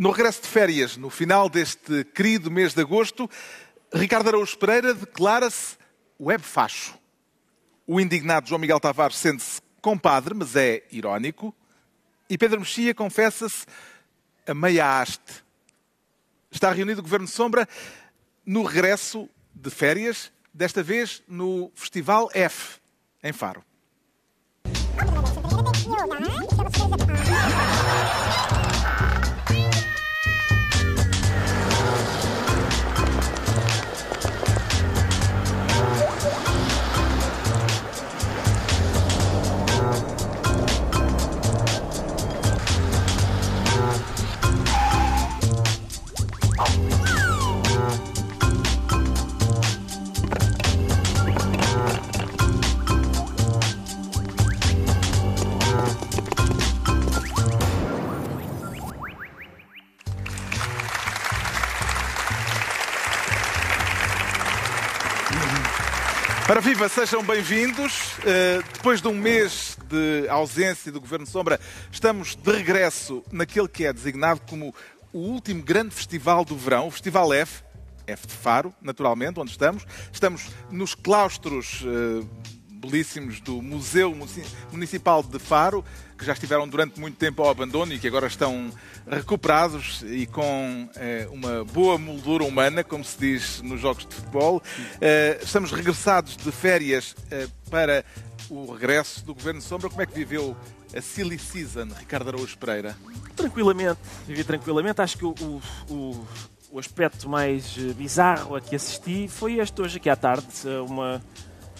No regresso de férias, no final deste querido mês de agosto, Ricardo Araújo Pereira declara-se web facho. O indignado João Miguel Tavares sente-se compadre, mas é irónico. E Pedro Mexia confessa-se a meia haste. Está reunido o Governo Sombra no regresso de férias, desta vez no Festival F, em Faro. Para Viva, sejam bem-vindos. Uh, depois de um mês de ausência do Governo Sombra, estamos de regresso naquele que é designado como o último grande festival do verão, o Festival F, F de Faro, naturalmente, onde estamos. Estamos nos claustros uh, belíssimos do Museu Municipal de Faro, que já estiveram durante muito tempo ao abandono e que agora estão recuperados e com eh, uma boa moldura humana, como se diz nos jogos de futebol. Eh, estamos regressados de férias eh, para o regresso do Governo Sombra. Como é que viveu a Silly Season, Ricardo Araújo Pereira? Tranquilamente, vivi tranquilamente. Acho que o, o, o aspecto mais bizarro a que assisti foi este hoje aqui à tarde, uma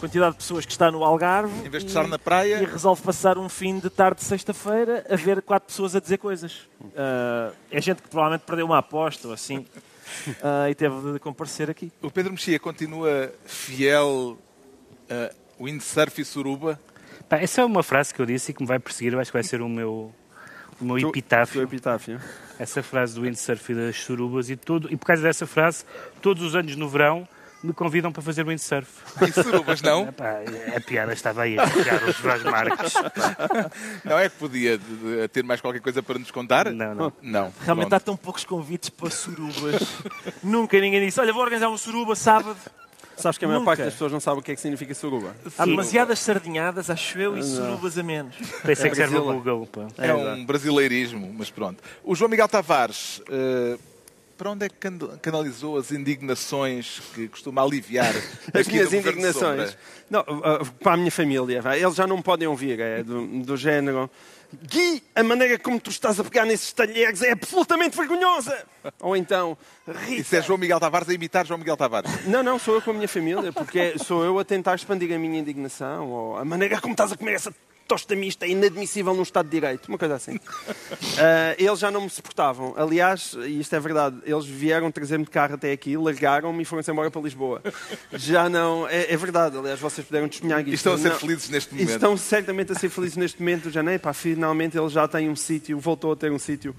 quantidade de pessoas que está no Algarve. Em vez de estar na praia. E resolve passar um fim de tarde de sexta-feira a ver quatro pessoas a dizer coisas. Uh, é gente que provavelmente perdeu uma aposta ou assim. Uh, e teve de comparecer aqui. O Pedro Mexia continua fiel a windsurf e suruba? Pá, essa é uma frase que eu disse e que me vai perseguir. Eu acho que vai ser o meu, o meu epitáfio. epitáfio. Essa frase do windsurf e das surubas e tudo. E por causa dessa frase, todos os anos no verão me convidam para fazer windsurf. E surubas, não? Epá, a piada estava aí a ficar os Jorge Marques. Não é que podia ter mais qualquer coisa para nos contar? Não, não. não. Realmente Pronto. há tão poucos convites para surubas. Nunca ninguém disse, olha, vou organizar uma suruba sábado. Sabes que a maior Nunca. parte das pessoas não sabe o que é que significa suruba. Há demasiadas sardinhadas, acho eu, e surubas a menos. Pensei é que serve o Google. Pá. É, é um brasileirismo, mas pronto. O João Miguel Tavares... Uh, para onde é que canalizou as indignações que costuma aliviar as minhas indignações? Não, uh, para a minha família, eles já não podem ouvir, é do, do género. Gui, a maneira como tu estás a pegar nesses talheres é absolutamente vergonhosa! Ou então, Rita. Isso é João Miguel Tavares a imitar João Miguel Tavares? Não, não, sou eu com a minha família, porque sou eu a tentar expandir a minha indignação, ou a maneira como estás a comer essa tosta mista é inadmissível num Estado de Direito, uma coisa assim. Uh, eles já não me suportavam. Aliás, e isto é verdade, eles vieram trazer-me de carro até aqui, largaram-me e foram-se embora para Lisboa. Já não. É, é, verdade, aliás, vocês puderam testemunhar isso. E estão a ser não, felizes neste momento. Estão certamente a ser felizes neste momento. Já nem, pá, finalmente ele já tem um sítio, voltou a ter um sítio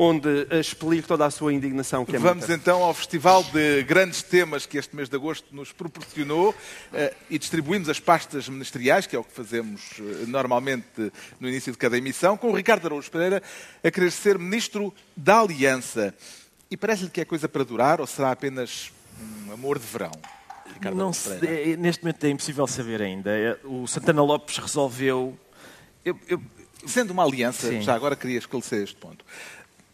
onde expelir toda a sua indignação. Que é Vamos muita. então ao festival de grandes temas que este mês de agosto nos proporcionou eh, e distribuímos as pastas ministeriais, que é o que fazemos eh, normalmente no início de cada emissão, com o Ricardo Araújo Pereira a querer ser Ministro da Aliança. E parece-lhe que é coisa para durar ou será apenas um amor de verão? Ricardo não se, neste momento é impossível saber ainda. É, o Santana Lopes resolveu. Eu, eu... Sendo uma aliança, Sim. já agora queria esclarecer este ponto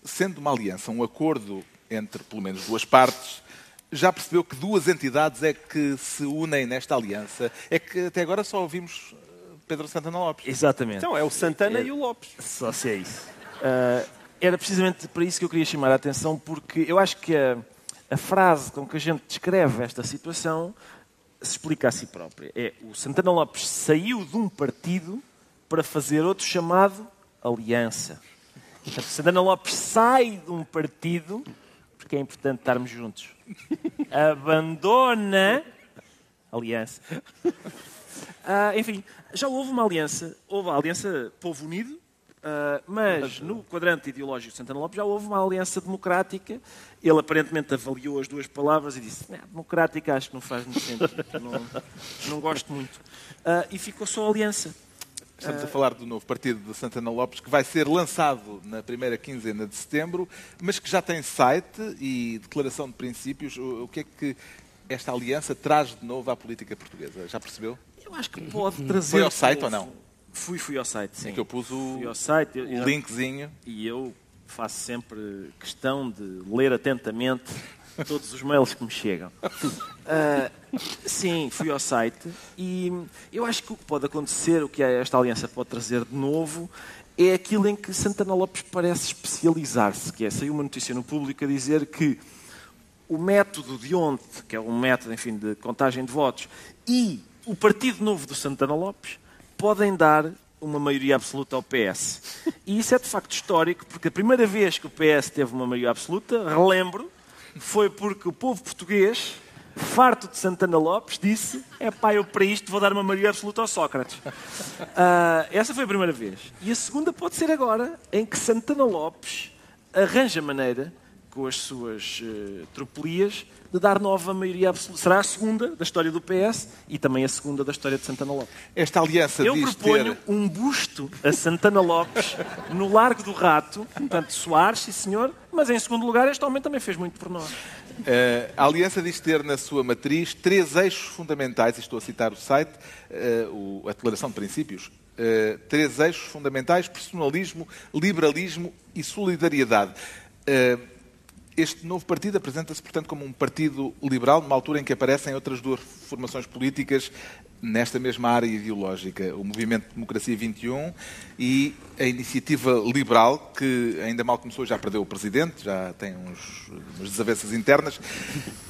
sendo uma aliança, um acordo entre pelo menos duas partes, já percebeu que duas entidades é que se unem nesta aliança? É que até agora só ouvimos eh, Pedro Santana Lopes. Exatamente. Então é o Santana é, e o Lopes. Só se é isso. Uh, era precisamente para isso que eu queria chamar a atenção, porque eu acho que a, a frase com que a gente descreve esta situação se explica a si própria. É o Santana Lopes saiu de um partido para fazer outro chamado Aliança. Portanto, Santana Lopes sai de um partido, porque é importante estarmos juntos, abandona aliança. Uh, enfim, já houve uma aliança, houve a aliança Povo Unido, Uh, mas no quadrante ideológico de Santana Lopes já houve uma aliança democrática. Ele aparentemente avaliou as duas palavras e disse: democrática acho que não faz muito sentido, não, não gosto muito. Uh, e ficou só a aliança. Estamos a falar do novo partido de Santana Lopes, que vai ser lançado na primeira quinzena de setembro, mas que já tem site e declaração de princípios. O que é que esta aliança traz de novo à política portuguesa? Já percebeu? Eu acho que pode trazer. Foi ao site ou não? Fui, fui ao site, sim. É que eu pus o, Fui ao site. eu- o linkzinho. E eu faço sempre questão de ler atentamente todos os mails que me chegam. Ah, sim, fui ao site e eu acho que o que pode acontecer, o que esta aliança pode trazer de novo, é aquilo em que Santana Lopes parece especializar-se, que é, saiu uma notícia no público a dizer que o método de ontem, que é um método, enfim, de contagem de votos, e o Partido Novo do Santana Lopes podem dar uma maioria absoluta ao PS. E isso é de facto histórico, porque a primeira vez que o PS teve uma maioria absoluta, relembro, foi porque o povo português, farto de Santana Lopes, disse: é pá, eu para isto vou dar uma maioria absoluta ao Sócrates. Ah, essa foi a primeira vez. E a segunda pode ser agora, em que Santana Lopes arranja maneira, com as suas eh, tropelias, de dar nova maioria absoluta. Será a segunda da história do PS e também a segunda da história de Santana Lopes. Esta aliança Eu diz proponho ter... um busto a Santana Lopes no Largo do Rato, portanto, Soares, sim senhor, mas em segundo lugar, este homem também fez muito por nós. Eh, a Aliança diz ter na sua matriz três eixos fundamentais, e estou a citar o site, eh, o- a Declaração de Princípios. eh, três eixos fundamentais: personalismo, liberalismo e solidariedade. Eh, este novo partido apresenta-se, portanto, como um partido liberal, numa altura em que aparecem outras duas formações políticas nesta mesma área ideológica: o Movimento de Democracia 21 e a Iniciativa Liberal, que ainda mal começou, já perdeu o presidente, já tem uns, umas desavenças internas.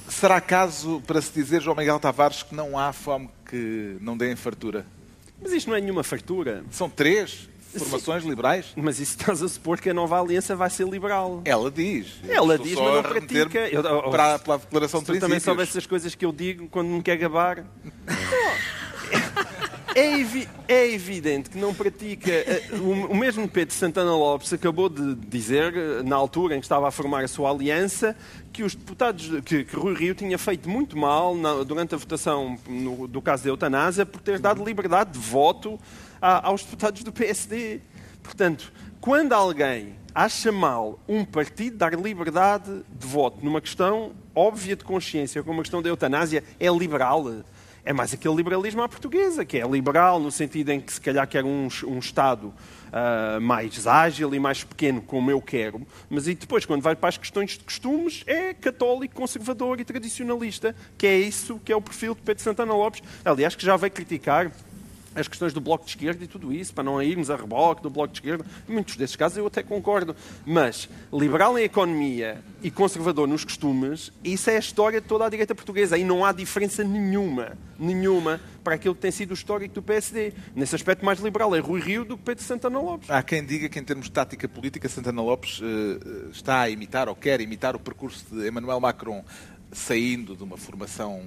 Será caso para se dizer, João Miguel Tavares, que não há fome que não dê em fartura? Mas isto não é nenhuma fartura. São três formações liberais? Mas isso estás a supor que a nova aliança vai ser liberal. Ela diz. Ela diz, mas não pratica. Eu- oh, oh, para, para a declaração de Se tu também princípios. soubesse as coisas que eu digo quando me quer gabar. É, evi- é evidente que não pratica. Eh, O, o mesmo Pedro Santana Lopes acabou de dizer, eh, na altura em que estava a formar a sua aliança, que os deputados, que, que Rui Rio tinha feito muito mal na- durante a votação no- do caso da eutanásia por ter dado liberdade de voto aos deputados do PSD. Portanto, quando alguém acha mal um partido dar liberdade de voto numa questão óbvia de consciência, como a questão da eutanásia, é liberal. É mais aquele liberalismo à portuguesa, que é liberal no sentido em que se calhar quer um, um Estado ah, mais ágil e mais pequeno, como eu quero, mas e depois, quando vai para as questões de costumes, é católico, conservador e tradicionalista, que é isso que é o perfil de Pedro Santana Lopes. Aliás, que já veio criticar as questões do Bloco de Esquerda e tudo isso, para não irmos a reboque do Bloco de Esquerda. Em muitos desses casos eu até concordo. Mas liberal em economia e conservador nos costumes, isso é a história de toda a direita portuguesa. Aí não há diferença nenhuma, nenhuma, para aquilo que tem sido o histórico do PSD. Nesse aspecto mais liberal é Rui Rio do que Pedro Santana Lopes. Há quem diga que, em termos de tática política, Santana Lopes eh, está a imitar ou quer imitar o percurso de Emmanuel Macron, saindo de uma formação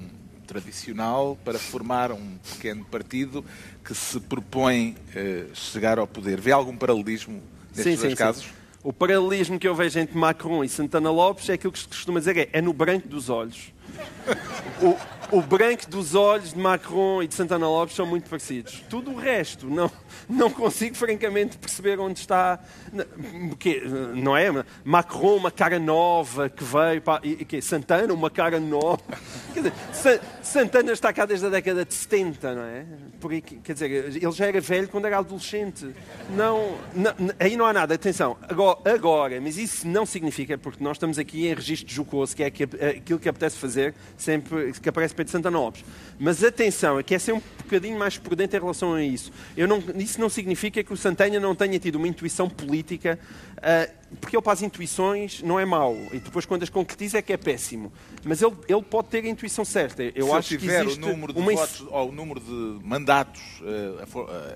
tradicional para formar um pequeno partido que se propõe eh, chegar ao poder. Vê algum paralelismo nestes dois casos? O paralelismo que eu vejo entre Macron e Santana Lopes é aquilo que se costuma dizer, é, é no branco dos olhos. O, o branco dos olhos de Macron e de Santana Lopes são muito parecidos. Tudo o resto, não, não consigo francamente perceber onde está. Porque, não é? Macron, uma cara nova que veio. Para, e, e quê? Santana, uma cara nova. Quer dizer, Sa- Santana está cá desde a década de 70, não é? Porque, quer dizer, ele já era velho quando era adolescente. Não, não- aí não há nada. Atenção, agora, agora, mas isso não significa, porque nós estamos aqui em registro jocoso, que é que- aquilo que apetece fazer sempre que aparece Pedro Santana Lopes. Mas atenção, é que é ser um bocadinho mais prudente em relação a isso. Eu não, isso não significa que o Santana não tenha tido uma intuição política, porque ele para as intuições não é mau, e depois quando as concretiza é que é péssimo. Mas ele, ele pode ter a intuição certa. Eu se acho eu que tiver existe o número de uma votos ou o número de mandatos, eh,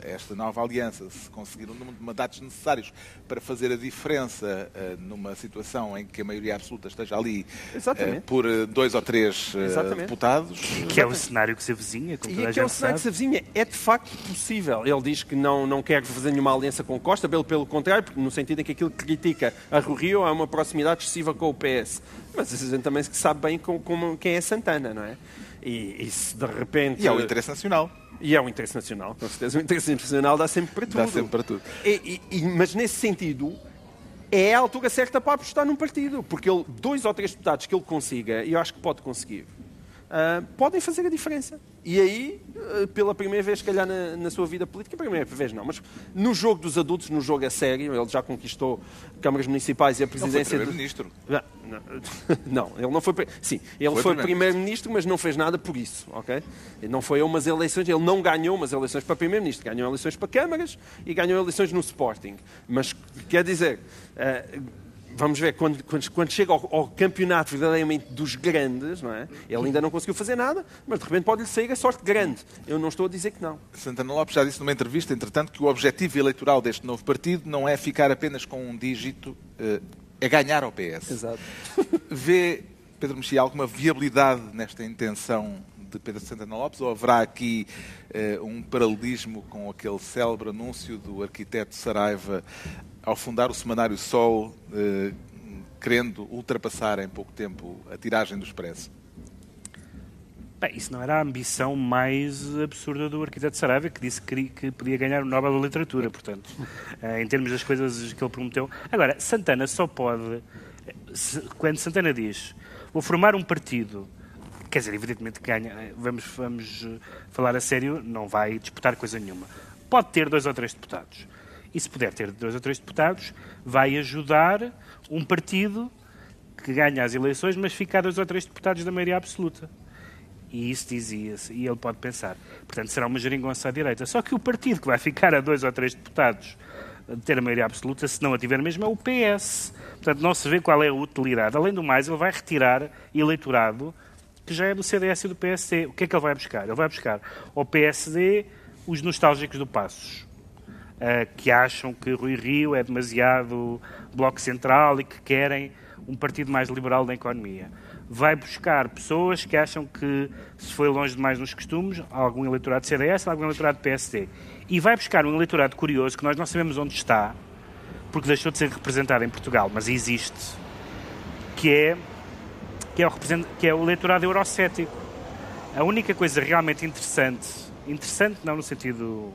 eh, esta nova aliança, se conseguir o número de mandatos necessários para fazer a diferença eh, numa situação em que a maioria absoluta esteja ali Exatamente. por dois ou três Exatamente. deputados, Que é o cenário que se avizinha, como E toda a aquele gente cenário que sabe. se avizinha é de facto possível. Ele diz que não, não quer fazer nenhuma aliança com Costa, pelo, pelo contrário, no sentido em que aquilo que critica a Rui Rio há uma proximidade excessiva com o PS. Mas a gente também sabe bem com, como- quem é Santana, não é? E, e se de repente. E é o interesse nacional. E é o interesse nacional, com certeza. O interesse nacional dá sempre para tudo. Dá sempre para tudo. E, e, mas nesse sentido, é a altura certa para apostar num partido. Porque ele, dois ou três deputados que ele consiga, e eu acho que pode conseguir, uh, podem fazer a diferença. E aí, uh, pela primeira vez, se calhar, na, na, sua vida política, primeira vez não, mas no jogo dos adultos, no jogo a sério, ele já conquistou câmaras municipais e a presidência. Não foi primeiro-ministro. Do... Não, ele não foi. Sim, ele foi, foi primeiro-ministro, mas não fez nada por isso, ok? Ele não foi a umas eleições, ele não ganhou umas eleições para primeiro-ministro, ganhou eleições para câmaras e ganhou eleições no Sporting. Mas, quer dizer. Uh, vamos ver, quando, quando, quando chega ao, ao, campeonato verdadeiramente dos grandes, não é? ele ainda não conseguiu fazer nada, mas de repente pode-lhe sair a sorte grande. Eu não estou a dizer que não. Santana Lopes já disse numa entrevista, entretanto, que o objetivo eleitoral deste novo partido não é ficar apenas com um dígito, eh, é ganhar ao PS. Exato. Vê, Pedro Mexia, alguma viabilidade nesta intenção de Pedro Santana Lopes ou haverá aqui uh, um paralelismo com aquele célebre anúncio do arquiteto Saraiva ao fundar o semanário Sol, eh, querendo ultrapassar em pouco tempo a tiragem do Expresso? Bem, isso não era a ambição mais absurda do arquiteto Saraiva, que disse que, que podia ganhar o Nobel da Literatura, portanto, eh, em termos das coisas que ele prometeu. Agora, Santana só pode, quando Santana diz, vou formar um partido, quer dizer, evidentemente ganha, vamos, vamos falar a sério, não vai disputar coisa nenhuma. Pode ter dois ou três deputados e se puder ter dois ou três deputados, vai ajudar um partido que ganha as eleições, mas fica a dois ou três deputados da maioria absoluta. E isso dizia-se, e ele pode pensar. Portanto, será uma geringonça à direita. Só que o partido que vai ficar a dois ou três deputados de ter a maioria absoluta, se não a tiver mesmo, é o PS. Portanto, não se vê qual é a utilidade. Além do mais, ele vai retirar eleitorado que já é do CDS e do PSD. O que é que ele vai buscar? Ele vai buscar ao PSD os nostálgicos do Passos que acham que Rui Rio é demasiado bloco central e que querem um partido mais liberal da economia. Vai buscar pessoas que acham que se foi longe demais nos costumes, algum eleitorado CDS, algum eleitorado PSD. E vai buscar um eleitorado curioso que nós não sabemos onde está, porque deixou de ser representado em Portugal, mas existe, que é, que é, o, que é o eleitorado eurocético. A única coisa realmente interessante, interessante não no sentido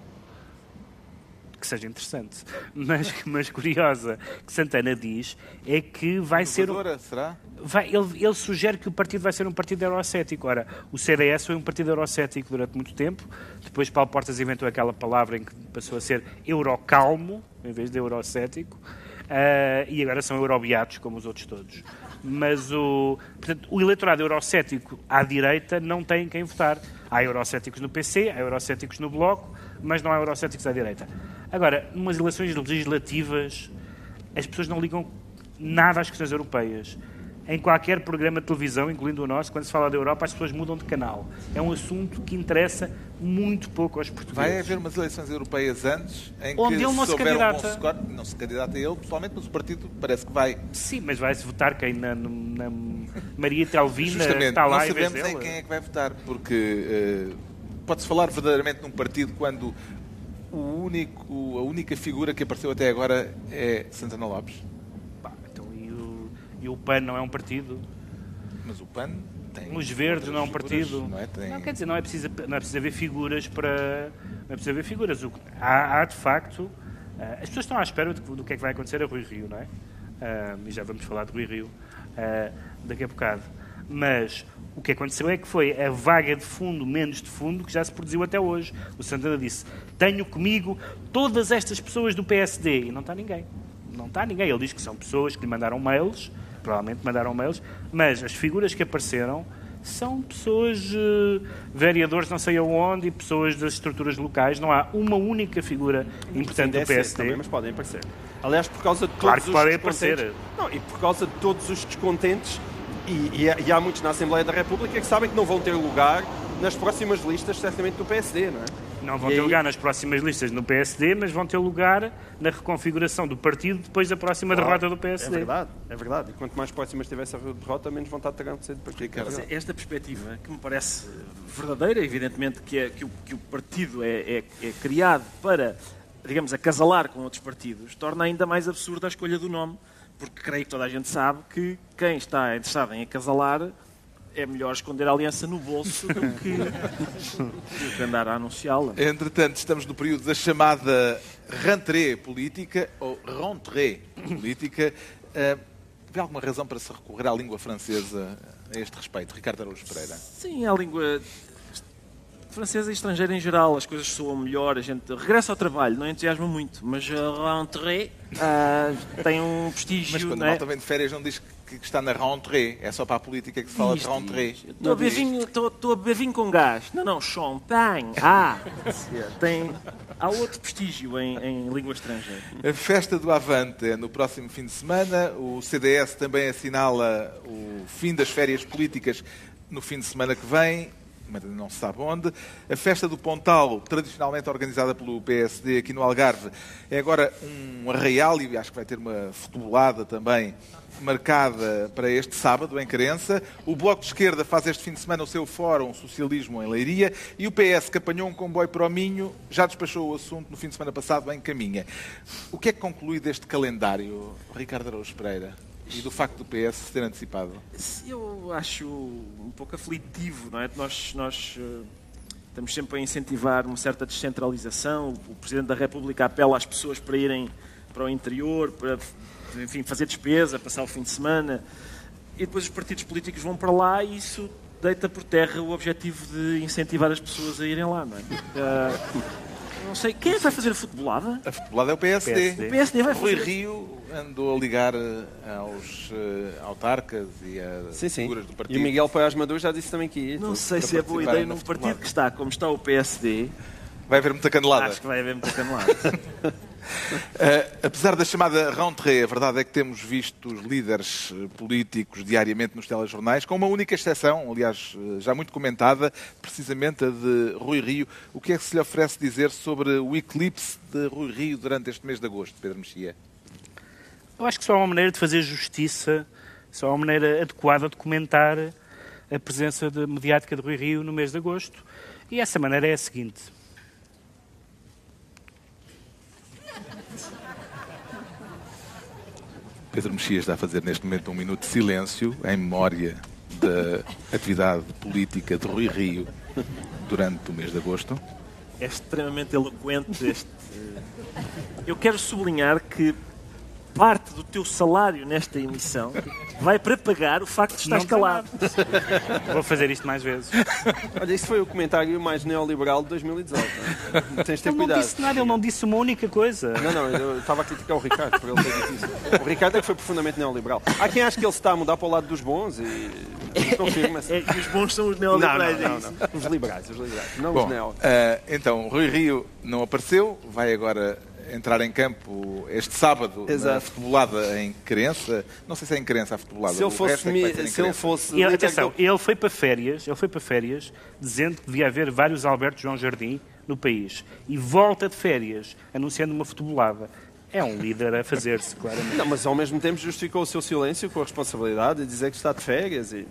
que seja interessante, mas, mas curiosa, que Santana diz, é que vai ser. Um, será? Vai, ele, ele, sugere que o partido vai ser um partido eurocético. Ora, o CDS foi um partido eurocético durante muito tempo, depois Paulo Portas inventou aquela palavra em que passou a ser eurocalmo, em vez de eurocético, uh, e agora são eurobeatos, como os outros todos. Mas o, portanto, o eleitorado eurocético à direita não tem quem votar. Há eurocéticos no PC, há eurocéticos no Bloco, mas não há eurocéticos à direita. Agora, numas eleições legislativas, as pessoas não ligam nada às questões europeias. Em qualquer programa de televisão, incluindo o nosso, quando se fala da Europa, as pessoas mudam de canal. É um assunto que interessa muito pouco aos portugueses. Vai haver umas eleições europeias antes em Onde que ele não se, se candidata. Um score, não se candidata ele, pessoalmente, mas o partido parece que vai. Sim, mas vai-se votar quem? Na, na Maria Telvina Justamente, está lá não sabemos em quem é que vai votar, porque uh, pode-se falar verdadeiramente num partido quando o único, a única figura que apareceu até agora é Santana Lopes? Bah, então, e, o, e o PAN não é um partido? Mas o PAN tem. Os Verdes não é um partido? Não, é? Tem... não, quer dizer, não é, preciso, não é preciso haver figuras para. Não é preciso haver figuras. O, há, há, de facto. Uh, as pessoas estão à espera do, do, que é que vai acontecer a Rui Rio, não é? Uh, e já vamos falar de Rui Rio uh, daqui a bocado. Mas o que aconteceu é que foi a vaga de fundo, menos de fundo, que já se produziu até hoje. O Santana disse: Tenho comigo todas estas pessoas do PSD. E não está ninguém. Não está ninguém. Ele diz que são pessoas que lhe mandaram mails, provavelmente mandaram mails, mas as figuras que apareceram são pessoas, uh, vereadores não sei aonde, e pessoas das estruturas locais. Não há uma única figura importante do PSD. Também, mas podem aparecer. Aliás, por causa de todos claro que os podem aparecer. Não, e por causa de todos os descontentes e, e, e, há muitos na Assembleia da República que sabem que não vão ter lugar nas próximas listas, certamente, do PSD, não é? Não vão e ter aí... lugar nas próximas listas no PSD, mas vão ter lugar na reconfiguração do partido depois da próxima claro, derrota do PSD. É verdade, é verdade. E quanto mais próximas estiver essa derrota, menos vontade terão de ser de partido. É esta perspectiva, que me parece verdadeira, evidentemente que, é, que, o, que o partido é, é, é criado para, digamos, acasalar com outros partidos, torna ainda mais absurda a escolha do nome porque creio que toda a gente sabe que quem está interessado em acasalar é melhor esconder a aliança no bolso do que, do que andar a anunciá-la. Entretanto, estamos no período da chamada rentrée política, ou rentrée política. Uh, vê alguma razão para se recorrer à língua francesa a este respeito? Ricardo Araújo Pereira. Sim, a língua francesa e estrangeira em geral, as coisas soam melhor, a gente regressa ao trabalho, não entusiasma muito, mas a rentrée uh, tem um prestígio. Mas quando é? também de férias não diz que está na rentrée, é só para a política que se fala Isto, de rentrée. Estou a, beber vinho, estou, estou a beber vinho com gás. Não, não, champanhe. Ah, tem, há outro prestígio em, em língua estrangeira. A festa do Avante é no próximo fim de semana. O CDS também assinala o fim das férias políticas no fim de semana que vem mas não se sabe onde. A festa do Pontal, tradicionalmente organizada pelo PSD aqui no Algarve, é agora um arraial e acho que vai ter uma futebolada também marcada para este sábado em Carença. O Bloco de Esquerda faz este fim de semana o seu fórum Socialismo em Leiria e o PS, que apanhou um comboio para o Minho, já despachou o assunto no fim de semana passado em Caminha. O que é que conclui deste calendário, Ricardo Araújo Pereira? E do facto do PS se ter antecipado? Eu acho um pouco aflitivo, não é? Nós, nós uh, estamos sempre a incentivar uma certa descentralização. O Presidente da República apela às pessoas para irem para o interior, para enfim, fazer despesa, passar o fim de semana. E depois os partidos políticos vão para lá e isso deita por terra o objetivo de incentivar as pessoas a irem lá, não é? Não sei, quem é que vai fazer a futebolada? A futebolada é o PSD. PSD. O PSD vai Rui fazer. Rio andou a ligar eh, aos uh, autarcas e sim. figuras do partido. E o Miguel Paiás Maduro já disse também que ia. Não sei se é boa ideia num partido que está como está o PSD. Vai haver muita canelada. Acho que vai haver muita canelada. Uh, apesar da chamada rentrée, a verdade é que temos visto os líderes uh, políticos diariamente nos telejornais, com uma única exceção, aliás, uh, já muito comentada, precisamente a de Rui Rio. O que é que se lhe oferece dizer sobre o eclipse de Rui Rio durante este mês de agosto, Pedro Mexia? Eu acho que só há uma maneira de fazer justiça, só há uma maneira adequada de comentar a presença de, mediática de Rui Rio no mês de agosto. E essa maneira é a seguinte. Pedro Mexia está a fazer neste momento um minuto de silêncio em memória da atividade política de Rui Rio durante o mês de agosto. É extremamente eloquente este. Eu quero sublinhar que parte do teu salário nesta emissão vai para pagar o facto de Não tem calado. Vou fazer isto mais vezes. Olha, isso foi o comentário mais neoliberal de 2018. Não é? Tens de ter Ele não cuidado. disse nada, ele não disse uma única coisa. Não, não, eu estava a criticar o Ricardo por ele ter dito isso. O Ricardo é que foi profundamente neoliberal. Há quem acha que ele se está a mudar para o lado dos bons e confirma-se. É que os bons são os Não, não, neoliberais. é não, não. Os liberais, os liberais. Não Bom, os neo. eh, então, Rui Rio não apareceu, vai agora entrar em campo este sábado na Exato. futebolada em Crença. Não sei se é em Crença a futebolada. Se ele fosse, é se ele fosse E, líder atenção, ele foi para férias, ele foi para férias dizendo que devia haver vários Alberto João Jardim no país. E volta de férias anunciando uma futebolada. É um líder a fazer-se, claramente. Não, mas ao mesmo tempo justificou o seu silêncio com a responsabilidade de dizer que está de férias. E...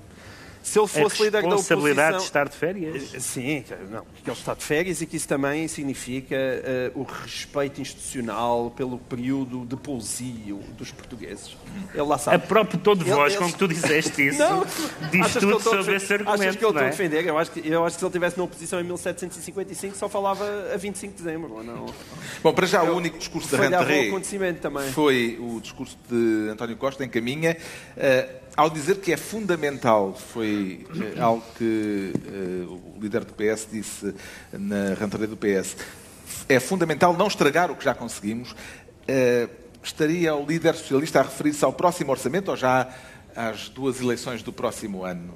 Se ele A fosse líder da responsabilidade oposição... de estar de férias. Sim, não, que ele está de férias e que isso também significa eh, o respeito institucional pelo período de pousio dos portugueses. Ele lá A sabe. próprio tom de Ele- voz ele- com que tu disseste isso Não, diz achas que eu tudo estou a sobre esse Achas argumento. que eu estou não a é? defender? Eu acho, que, eu acho que se ele estivesse na oposição em 1755 só falava a 25 de dezembro. Não? Bom, para já o único discurso da também. foi o discurso de António Costa em Caminha, eh, ao dizer que é fundamental, foi eh, algo que eh, o líder do PS disse na Rentrée do PS, é fundamental não estragar o que já conseguimos. Eh, estaria o líder socialista a referir-se ao próximo orçamento ou já às duas eleições do próximo ano?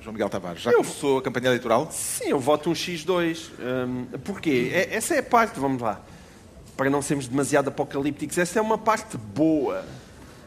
João Miguel Tavares, já começou a campanha eleitoral? Sim, eu voto um X2. Hum, porquê? É- essa é a parte, vamos lá, para não sermos demasiado apocalípticos, essa é uma parte boa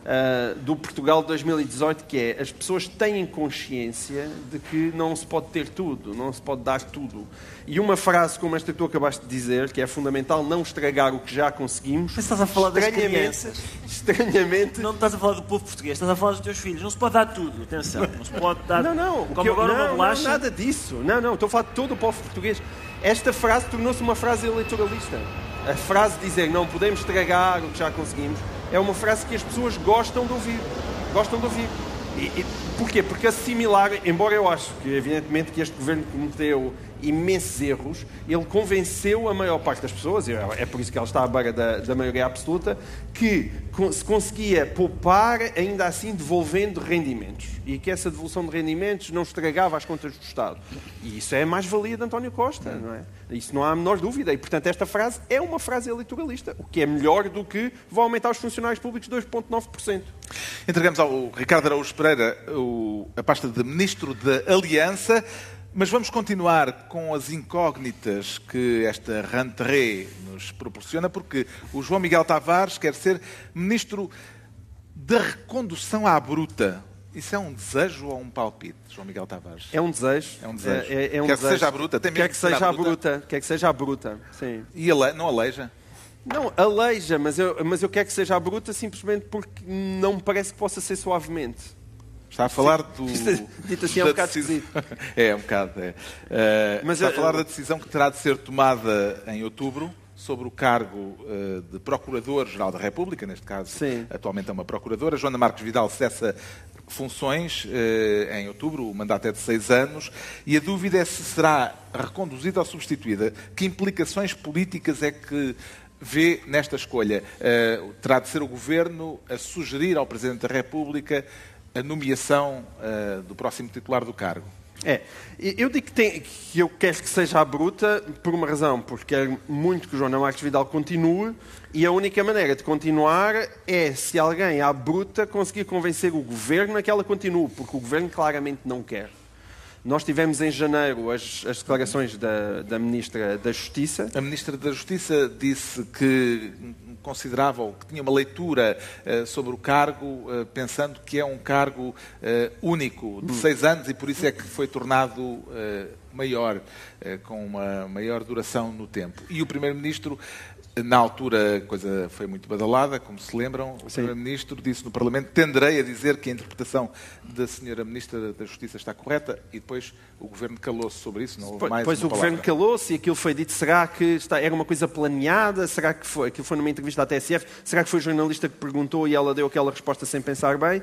ah, do Portugal de 2018, que é as pessoas têm consciência de que não se pode ter tudo, não se pode dar tudo. E uma frase como esta que tu acabaste de dizer, que é fundamental não estragar o que já conseguimos, Mas estás a falar das crianças. estranhamente Não estás a falar do povo português, estás a falar dos teus filhos. Não se pode dar tudo, atenção. Não se pode dar. Não, não. Como eu- agora não, uma não, bolacha. nada disso. Não, não. Estou a falar de todo o povo português. Esta frase tornou-se uma frase eleitoralista. A frase de dizer não podemos estragar o que já conseguimos é uma frase que as pessoas gostam de ouvir. Gostam de ouvir. E, e, porquê? Porque assimilar, embora eu acho que, evidentemente, que este governo cometeu imensos erros, ele convenceu a maior parte das pessoas, e é, por isso que ele está à beira da, da maioria absoluta, que se conseguia poupar, ainda assim devolvendo rendimentos. E que essa devolução de rendimentos não estragava as contas do Estado. E isso é mais-valia de António Costa, não é? Isso não há a menor dúvida. E, portanto, esta frase é uma frase eleitoralista, o que é melhor do que vou aumentar os funcionários públicos 2,9%. Entregamos ao Ricardo Araújo Pereira a pasta de Ministro da Aliança. Mas vamos continuar com as incógnitas que esta rentrée nos proporciona, porque o João Miguel Tavares quer ser ministro da recondução à bruta. Isso é um desejo ou um palpite, João Miguel Tavares? É um desejo. É um desejo. É, é um quer desejo. que seja a bruta? Tem quer que, seja a bruta. Quer que seja a bruta, sim. E ale... não aleija? Não, aleija, mas eu, mas eu quero que seja a bruta simplesmente porque não me parece que possa ser suavemente. Está a falar do. Dito assim é um bocado decisão... É, é um bocado. É. Uh, Mas está a falar da decisão que terá de ser tomada em outubro sobre o cargo uh, de Procurador-Geral da República, neste caso, Sim. atualmente é uma Procuradora. Joana Marques Vidal cessa funções uh, em outubro, o mandato é de seis anos, e a dúvida é se será reconduzida ou substituída. Que implicações políticas é que vê nesta escolha? Uh, terá de ser o Governo a sugerir ao Presidente da República a nomeação uh, do próximo titular do cargo? É, eu digo que, tem, que, eu quero que seja a bruta por uma razão, porque quero muito que o João Marques Vidal continue e a única maneira de continuar é se alguém à bruta conseguir convencer o governo a que ela continue, porque o governo claramente não quer. Nós tivemos em janeiro as, as declarações da, da Ministra da Justiça. A Ministra da Justiça disse que considerava ou que tinha uma leitura uh, sobre o cargo, uh, pensando que é um cargo uh, único, de hum. seis anos, e por isso é que foi tornado maior, com uma maior duração no tempo. E o Primeiro-Ministro na altura, a coisa foi muito badalada, como se lembram. O Primeiro-Ministro disse no Parlamento: tenderei a dizer que a interpretação da Senhora Ministra da Justiça está correta, e depois o Governo calou-se sobre isso. Não houve mais depois o palavra. Governo calou-se e aquilo foi dito: será que está, era uma coisa planeada? Será que foi? Aquilo foi numa entrevista à TSF? Será que foi o jornalista que perguntou e ela deu aquela resposta sem pensar bem?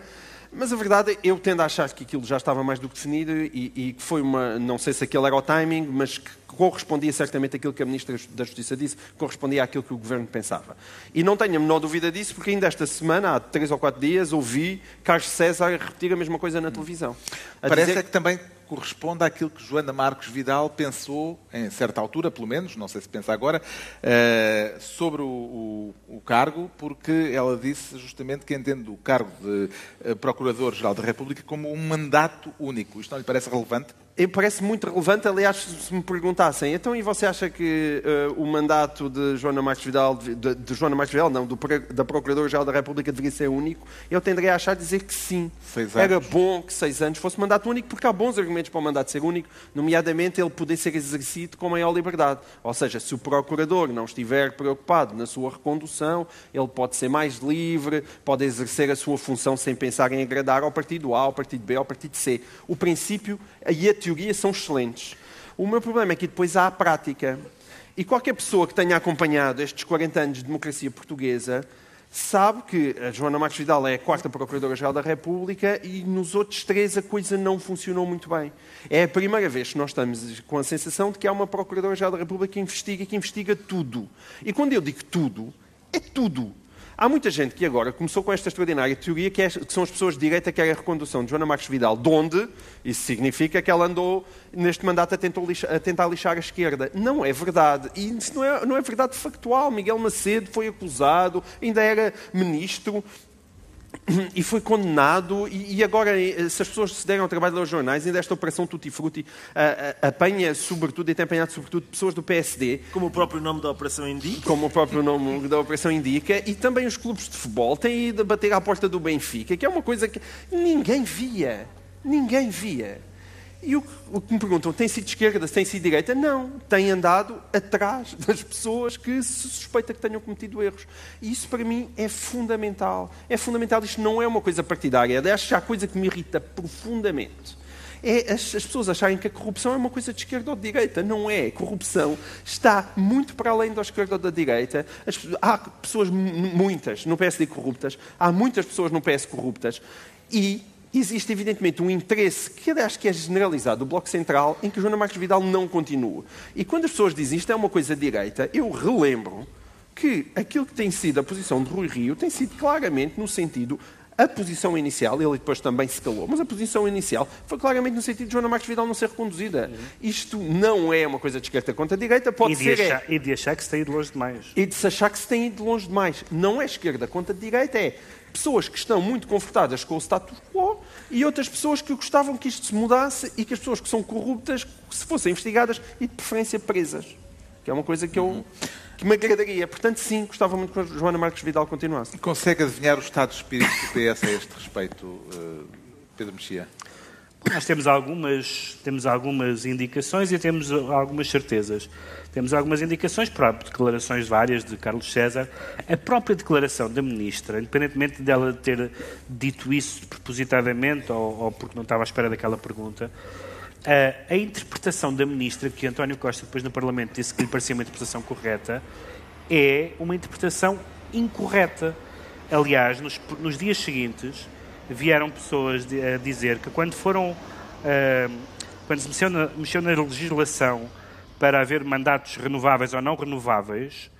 Mas a verdade, eu tendo a achar que aquilo já estava mais do que definido e que foi uma. Não sei se aquele era o timing, mas que correspondia certamente àquilo que a Ministra da Justiça disse, correspondia àquilo que o Governo pensava. E não tenho a menor dúvida disso, porque ainda esta semana, há três ou quatro dias, ouvi Carlos César repetir a mesma coisa na televisão. Parece dizer... é que também corresponde àquilo que Joana Marques Vidal pensou, em certa altura, pelo menos, não sei se pensa agora, uh, sobre o, o, o, cargo, porque ela disse justamente que entende o cargo de uh, Procurador-Geral da República como um mandato único. Isto não lhe parece relevante? Parece muito relevante, aliás, se me perguntassem, então e você acha que uh, o mandato de Joana Marques Vidal, de, de Joana Marques Vidal, não, do, da Procuradora-Geral da República deveria ser único? Eu tenderia a achar dizer que sim. Era bom que seis anos fosse mandato único, porque há bons argumentos para o mandato ser único, nomeadamente ele poder ser exercido com maior liberdade. Ou seja, se o Procurador não estiver preocupado na sua recondução, ele pode ser mais livre, pode exercer a sua função sem pensar em agradar ao partido A, ao partido B, ao partido C. O princípio e a teoria são excelentes. O meu problema é que depois há a prática. E qualquer pessoa que tenha acompanhado estes 40 anos de democracia portuguesa sabe que a Joana Marques Vidal é a quarta Procuradora-Geral da República e nos outros três a coisa não funcionou muito bem. É a primeira vez que nós estamos com a sensação de que há uma Procuradora-Geral da República que investiga, que investiga tudo. E quando eu digo tudo, é tudo. Há muita gente que agora começou com esta extraordinária teoria que, é, que são as pessoas de direita que querem a recondução de Joana Marques Vidal. De onde? Isso significa que ela andou neste mandato a tentar, lixar, a tentar lixar a esquerda. Não é verdade. E isso não é, não é verdade factual. Miguel Macedo foi acusado, ainda era ministro, e foi condenado, e, agora, eh, se as pessoas se deram ao trabalho dos jornais, ainda esta operação Tutti Frutti apanha, sobretudo, e tem apanhado, sobretudo, pessoas do PSD. Como o próprio nome da operação indica. Como o próprio nome da operação indica, e também os clubes de futebol têm ido bater à porta do Benfica, que é uma coisa que ninguém via. Ninguém via. E o, o, que me perguntam, tem sido esquerda, tem sido direita? Não, tem andado atrás das pessoas que se suspeita que tenham cometido erros. E isso para mim é fundamental. É fundamental, isto não é uma coisa partidária. Aliás, há coisa que me irrita profundamente. É as, as, pessoas acharem que a corrupção é uma coisa de esquerda ou de direita. Não é. Corrupção está muito para além da esquerda ou da direita. As, há pessoas, muitas, no PSD corruptas, há muitas pessoas no PS corruptas. E existe evidentemente um interesse que acho que é generalizado do Bloco Central em que Joana Marques Vidal não continue. E quando as pessoas dizem isto é uma coisa direita, eu relembro que aquilo que tem sido a posição de Rui Rio tem sido claramente no sentido a posição inicial, ele depois também se calou, mas a posição inicial foi claramente no sentido de Joana Marques Vidal não ser reconduzida. Isto não é uma coisa de esquerda contra a direita, pode e ser. Achar, é... E de achar que se tem ido longe demais. E de se achar que se tem ido longe demais. Não é esquerda contra direita, é pessoas que estão muito confortadas com o status quo e outras pessoas que gostavam que isto se mudasse e que as pessoas que são corruptas se fossem investigadas e de preferência presas. Que é uma coisa que eu. Uhum que me agradaria. Portanto, sim, gostava muito que a Joana Marques Vidal continuasse. Consegue adivinhar o estado de espírito do PS a este respeito, uh, Pedro Mexia? Nós temos algumas, temos algumas indicações e temos algumas certezas. Temos algumas indicações, próprias declarações várias de Carlos César. A própria declaração da Ministra, independentemente dela ter dito isso propositadamente ou, ou porque não estava à espera daquela pergunta, a, a, interpretação da ministra, que António Costa depois no Parlamento disse que lhe parecia uma interpretação correta, é uma interpretação incorreta. Aliás, nos, nos dias seguintes, vieram pessoas a dizer que quando foram. Uh, quando se mexeu na, mexeu na legislação para haver mandatos renováveis ou não renováveis,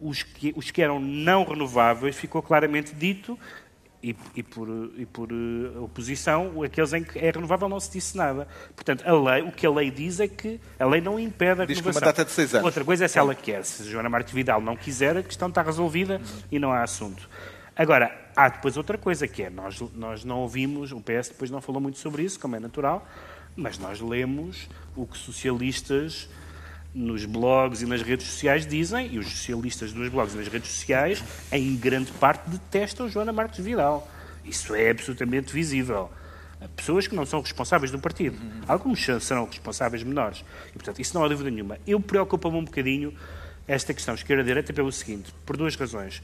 os que, os que eram não renováveis ficou claramente dito e, e, por, e por uh, oposição, aqueles em que é renovável não se disse nada. Portanto, a lei, o que a lei diz é que a lei não impede a diz renovação. Que o mandato é de seis anos. Outra coisa é se ela quer. Se Joana Marques Vidal não quiser, a questão está resolvida uhum. e não há assunto. Agora, há depois outra coisa, que é, nós, nós não ouvimos, o PS depois não falou muito sobre isso, como é natural, mas nós lemos o que socialistas nos blogs e nas redes sociais dizem, e os socialistas nos blogs e nas redes sociais, em grande parte detestam Joana Marques Vidal. Isso é absolutamente visível. Pessoas que não são responsáveis do partido. Alguns serão responsáveis menores. E, portanto, isso não há dúvida nenhuma. Eu preocupo-me um bocadinho esta questão esquerda-direita pelo seguinte, por duas razões.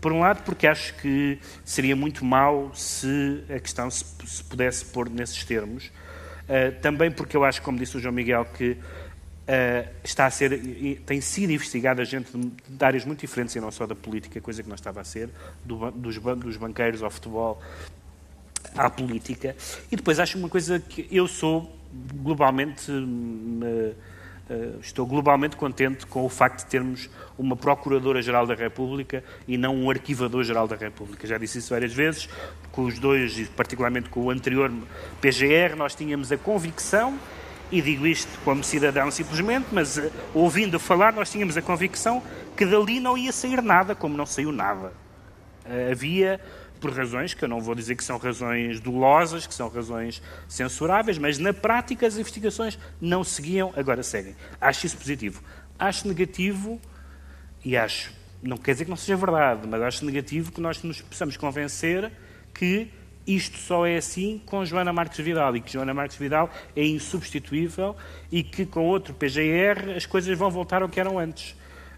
Por um lado, porque acho que seria muito mau se a questão se, se pudesse pôr nesses termos. Uh, também porque eu acho, como disse o João Miguel, que Uh, está a ser, tem sido investigada gente de, de, áreas muito diferentes e não só da política, coisa que não estava a ser, do, dos, dos banqueiros ao futebol à política. E depois acho uma coisa que eu sou globalmente. Uh, estou globalmente contente com o facto de termos uma Procuradora-Geral da República e não um Arquivador-Geral da República. Já disse isso várias vezes, com os dois, e particularmente com o anterior PGR, nós tínhamos a convicção e digo isto como cidadão simplesmente, mas uh, ouvindo falar, nós tínhamos a convicção que dali não ia sair nada, como não saiu nada. Uh, havia, por razões que eu não vou dizer que são razões dolosas, que são razões censuráveis, mas na prática as investigações não seguiam, agora seguem. Acho isso positivo. Acho negativo, e acho, não quer dizer que não seja verdade, mas acho negativo que nós nos possamos convencer que isto só é assim com Joana Marques Vidal e que Joana Marques Vidal é insubstituível e que com outro PGR as coisas vão voltar ao que eram antes.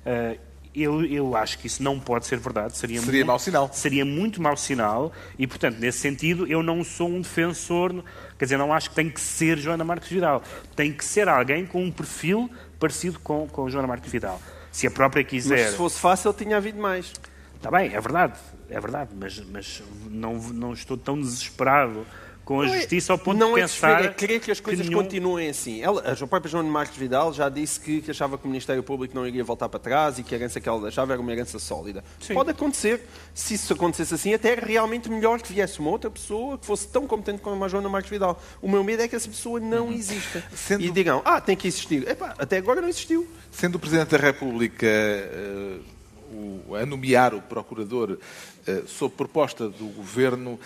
Uh, eu, eu, acho que isso não pode ser verdade. Seria, seria muito, mau sinal. Seria muito mau sinal e, portanto, nesse sentido, eu não sou um defensor, quer dizer, não acho que tem que ser Joana Marques Vidal. Tem que ser alguém com um perfil parecido com, com Joana Marques Vidal. Se a própria quiser... Mas se fosse fácil, tinha havido mais. Está bem, é verdade, é verdade, mas, mas não, não estou tão desesperado com a é- justiça ao ponto não de é pensar... Não é querer que as coisas que nenhum... continuem assim. Ela, a própria Joana Marques Vidal já disse que, que, achava que o Ministério Público não iria voltar para trás e que a herança que ela deixava era uma herança sólida. Sim. Pode acontecer. Se isso acontecesse assim, até era realmente melhor que viesse uma outra pessoa que fosse tão competente como a Joana Marques Vidal. O meu medo é que essa pessoa não uhum. exista. Sendo... E digam, ah, tem que existir. Epá, até agora não existiu. Sendo o Presidente da República... Uh o, a nomear o procurador uh, sob proposta do governo,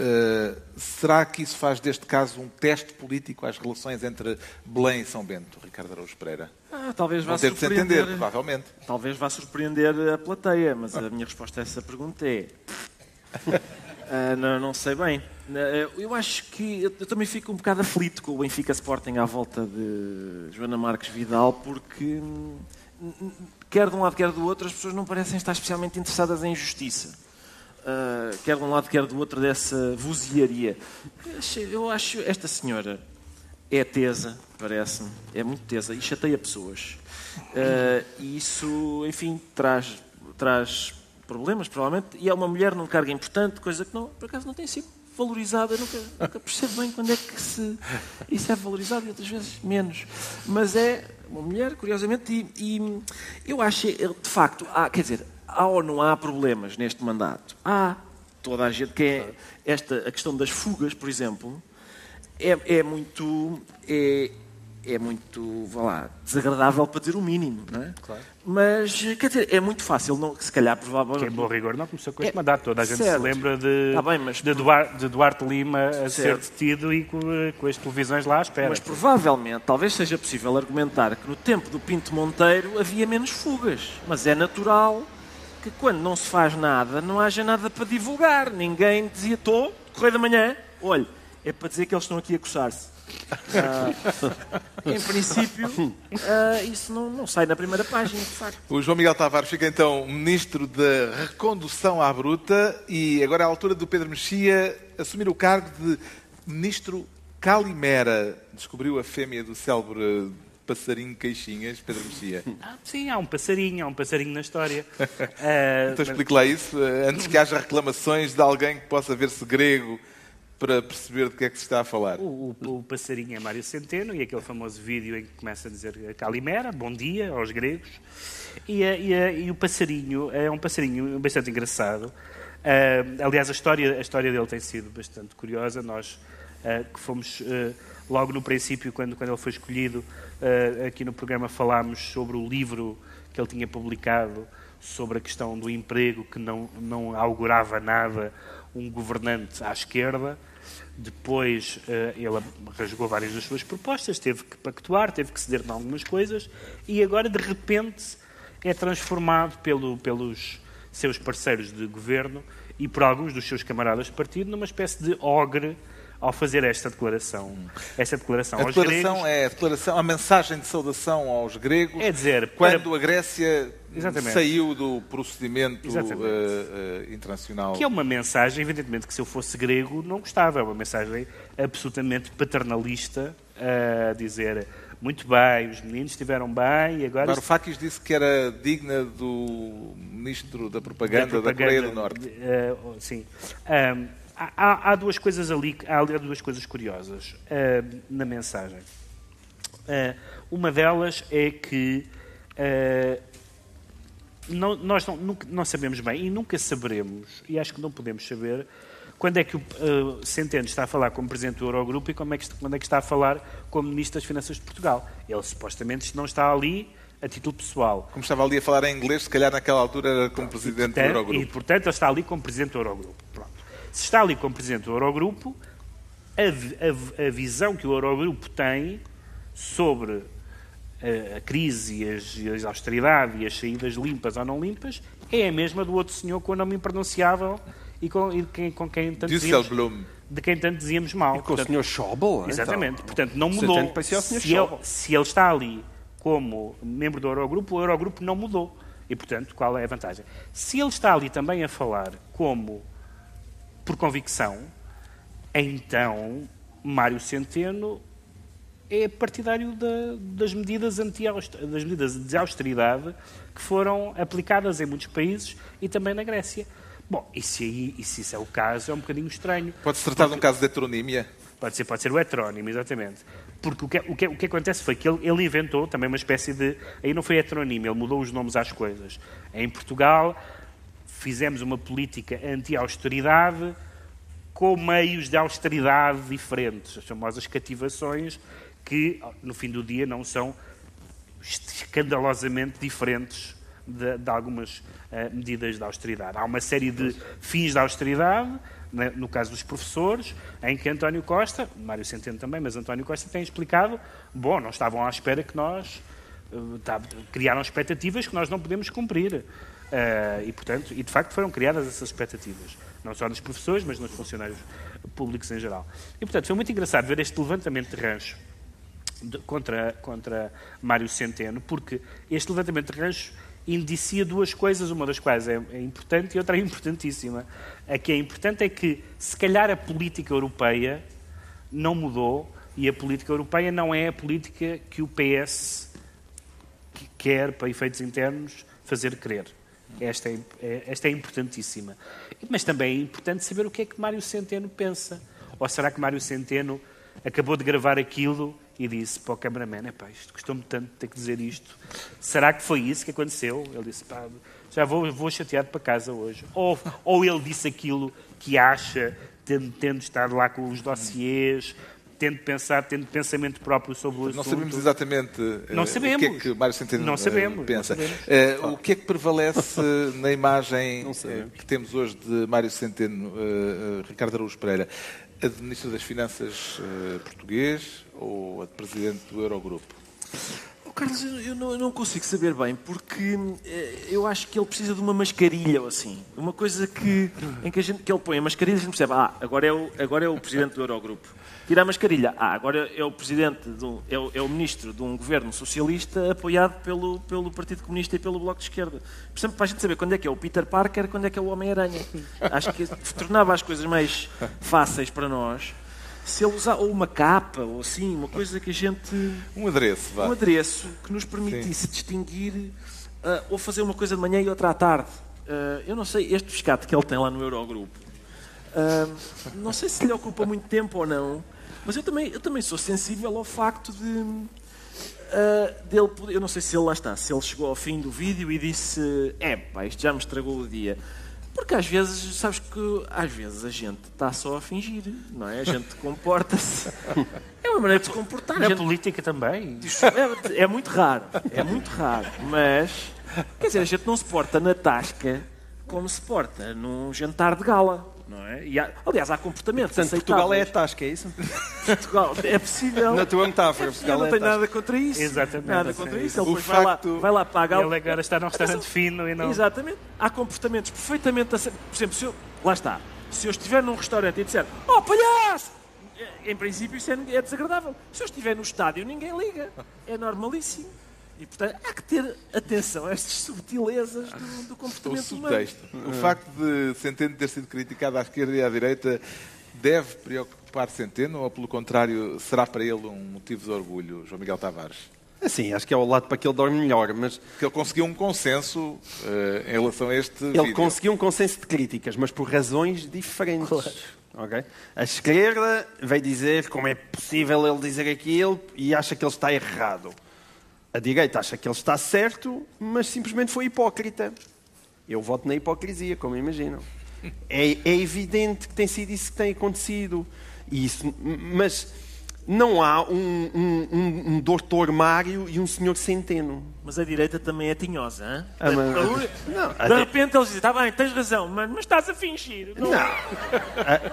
uh, será que isso faz deste caso um teste político às relações entre Belém e São Bento, Ricardo Araújo Pereira? Ah, talvez vá ter surpreender, de se entender, provavelmente. Talvez vá surpreender a plateia, mas a minha resposta a essa pergunta é. Uh, não, não, sei bem. Uh, eu acho que eu, eu, também fico um bocado aflito com o Benfica Sporting à volta de Joana Marques Vidal, porque quer de um lado, quer do outro, as pessoas não parecem estar especialmente interessadas em justiça. Uh, quer de um lado, quer do outro, dessa vozearia. Eu acho esta senhora é tesa, parece-me, é muito tesa e chateia pessoas. Uh, e isso, enfim, traz, traz problemas, provavelmente. E é uma mulher num cargo importante, coisa que não, por acaso não tem sido valorizado. Eu nunca, nunca percebo bem quando é que se, isso é valorizado e outras vezes menos. Mas é uma mulher, curiosamente, e, e eu acho, de facto, há, quer dizer, há ou não há problemas neste mandato? Há. Toda a gente que é esta, a questão das fugas, por exemplo, é, é muito. É, é muito, vá lá, desagradável para dizer o mínimo, não é? Claro. Mas, quer dizer, é muito fácil, não, se calhar, provavelmente... Que em bom rigor não começou com este É, mandato. Toda a gente certo. se lembra de, Tá bem, mas- de, Duarte, de Duarte Lima a ser Certo. detido e com, com as televisões lá à espera. Mas provavelmente, talvez seja possível argumentar que no tempo do Pinto Monteiro havia menos fugas. Mas é natural que quando não se faz nada, não haja nada para divulgar. Ninguém dizia, estou, correio da manhã, olha, é para dizer que eles estão aqui a coçar-se. Ah, em princípio, ah, isso não, não sai na primeira página, de. O João Miguel Tavares fica então ministro da recondução à bruta e agora é a altura do Pedro Mexia assumir o cargo de ministro Calimera. Descobriu a fêmea do célebre passarinho Queixinhas, Pedro Mexia. Ah, sim, há um passarinho, há um passarinho na história. Ah, Então explique lá isso, eh, antes que haja reclamações de alguém que possa ver-se grego para perceber de que é que se está a falar. O, o- o passarinho é Mário Centeno e aquele famoso vídeo em que começa a dizer Calimera, bom dia aos gregos. E, a- e e o passarinho é um passarinho bastante engraçado. Ah, aliás, a história, a história dele tem sido bastante curiosa. Nós ah, que fomos ah, logo no princípio, quando, quando ele foi escolhido, ah, aqui no programa falámos sobre o livro que ele tinha publicado sobre a questão do emprego, que não, não augurava nada um governante à esquerda. Depois eh, ele rasgou várias das suas propostas, teve que pactuar, teve que ceder em algumas coisas e agora, de repente, é transformado pelo- pelos seus parceiros de governo e por alguns dos seus camaradas de partido numa espécie de ogre ao fazer esta declaração. Esta declaração A aos declaração gregos. é a declaração, a mensagem de saudação aos gregos. É dizer, para- quando a Grécia Exatamente. saiu do procedimento eh, eh, internacional. Que é uma mensagem, evidentemente, que se eu fosse grego não gostava. É uma mensagem absolutamente paternalista a dizer muito bem, os meninos estiveram bem e agora... Varoufakis disse que era digna do ministro da propaganda da, Coreia do Norte. eh, sim. Ahm, há- há, duas coisas ali, há duas coisas curiosas ahm, na mensagem. Ah, uma delas é que ah, não- nós não, nunca- não sabemos bem e nunca saberemos, e acho que não podemos saber, quando é que o uh, Centeno está a falar como Presidente do Eurogrupo e como é que, quando é que está a falar como Ministro das Finanças de Portugal. Ele supostamente não está ali a título pessoal. Como estava ali a falar em inglês, se calhar naquela altura era como presidente do Portanto, E, Eurogrupo. portanto, ele está ali como Presidente do Eurogrupo. Pronto. Se está ali como Presidente do Eurogrupo, a, a a visão que o Eurogrupo tem sobre eh, a crise, e as, e as austeridade e as saídas limpas ou não limpas é a mesma do outro senhor com o nome impronunciável e com, e quem, com quem tanto dizíamos, de quem tanto dizíamos mal. Com o Portanto, Sr. Schauble. Exatamente. então. Portanto, não O mudou. O. Se ele, Schauble. se ele está ali como membro do Eurogrupo, o Eurogrupo não mudou. E, portanto, qual é a vantagem? Se ele está ali também a falar como por convicção, então Mário Centeno é partidário da- das, medidas anti das medidas de austeridade que foram aplicadas em muitos países e também na Grécia. Bom, e se, aí, e se isso é o caso, é um bocadinho estranho. Pode-se tratar de um caso de heteronímia. Pode ser, pode ser o heterónimo, exatamente. Porque o que, o que, o que acontece foi que ele, ele inventou também uma espécie de. Aí não foi heterónimo, ele mudou os nomes às coisas. Em Portugal, fizemos uma política anti-austeridade com meios de austeridade diferentes, as famosas cativações, que no fim do dia não são escandalosamente diferentes de, de algumas eh, medidas de austeridade. Há uma série de fins de austeridade, né, no caso dos professores, em que António Costa, Mário Centeno também, mas António Costa tem explicado, bom, não estavam à espera que nós, eh, tá- criaram expectativas que nós não podemos cumprir. Eh, e, portanto, e de facto foram criadas essas expectativas, não só nos professores, mas nos funcionários públicos em geral. E, portanto, foi muito engraçado ver este levantamento de rancho de- contra, contra Mário Centeno, porque este levantamento de rancho indicia duas coisas, uma das quais é, é importante e outra é importantíssima. A que é importante é que, se calhar, a política europeia não mudou e a política europeia não é a política que o PS que quer, para efeitos internos, fazer crer. Esta é, é, esta é importantíssima. Mas também é importante saber o que é que Mário Centeno pensa. Ou será que Mário Centeno acabou de gravar aquilo e disse para o cameraman, é pá, isto custou-me tanto ter que dizer isto. Será que foi isso que aconteceu? Ele disse, pá, já vou, vou chateado para casa hoje. Ou, ou ele disse aquilo que acha, tendo, tendo estado lá com os dossiês, tendo pensado, tendo pensamento próprio sobre o assunto. Não sabemos exatamente não sabemos. o que é que Mário Centeno não sabemos, pensa. não sabemos. Uh, o que é que prevalece na imagem que temos hoje de Mário Centeno, uh, Ricardo Araújo Pereira? A de Ministro das Finanças português ou a de Presidente do Eurogrupo? Oh, Carlos, eu não, eu não, consigo saber bem, porque eu acho que ele precisa de uma mascarilha ou assim. Uma coisa que, em que, a gente, que ele põe a mascarilha e a gente percebe, ah, agora é o, agora é o Presidente do Eurogrupo tira a mascarilha. Ah, agora é o presidente, um, é, o, é, o, ministro de um governo socialista apoiado pelo, pelo Partido Comunista e pelo Bloco de Esquerda. Por exemplo, para a gente saber quando é que é o Peter Parker, quando é que é o Homem-Aranha. Acho que tornava as coisas mais fáceis para nós se ele usar ou uma capa ou assim, uma coisa que a gente. Um adereço, vá. Um adereço que nos permitisse Sim. distinguir uh, ou fazer uma coisa de manhã e outra à tarde. Uh, eu não sei, este pescado que ele tem lá no Eurogrupo, uh, não sei se lhe ocupa muito tempo ou não, mas eu também, eu também sou sensível ao facto de. Uh, dele poder, eu não sei se ele lá está, se ele chegou ao fim do vídeo e disse: É, pá, isto já me estragou o dia. Porque às vezes, sabes que às vezes a gente está só a fingir, não é? A gente comporta-se. É uma maneira de se comportar. Na gente... política também. É, é, muito raro, é muito raro. Mas, quer dizer, a gente não se porta na tasca como se porta num jantar de gala não é? E há, aliás, há comportamentos Portanto, Portugal é a tasca, é isso? Portugal, é possível. Na tua metáfora, Portugal não é tem nada contra isso. Exatamente. Nada contra isso. Ele depois vai, lá, vai lá pagar. Ele agora está num restaurante fino e não... Exatamente. Há comportamentos perfeitamente... Por exemplo, se eu... Lá está. Se eu estiver num restaurante e disser Oh, palhaço! Em princípio isso é, é desagradável. Se eu estiver no estádio, ninguém liga. É normalíssimo. E, portanto, há que ter atenção a estas subtilezas do, do comportamento humano. O facto de Centeno ter sido criticado à esquerda e à direita deve preocupar Centeno ou, pelo contrário, será para ele um motivo de orgulho, João Miguel Tavares? Sim, acho que é o lado para que ele dorme melhor, mas... Que ele conseguiu um consenso uh, em relação a este Ele vídeo. conseguiu um consenso de críticas, mas por razões diferentes. Claro. Okay? A esquerda veio dizer como é possível ele dizer aquilo e acha que ele está errado. A direita acha que ele está certo, mas simplesmente foi hipócrita. Eu voto na hipocrisia, como imaginam. É, é evidente que tem sido isso que tem acontecido. Isso, mas não há um, um, um, um doutor Mário e um senhor Centeno. Mas a direita também é tinhosa, hein? Ah, não, de repente eles dizem, está bem, tens razão, mas, mas estás a fingir. Não, não. Ah,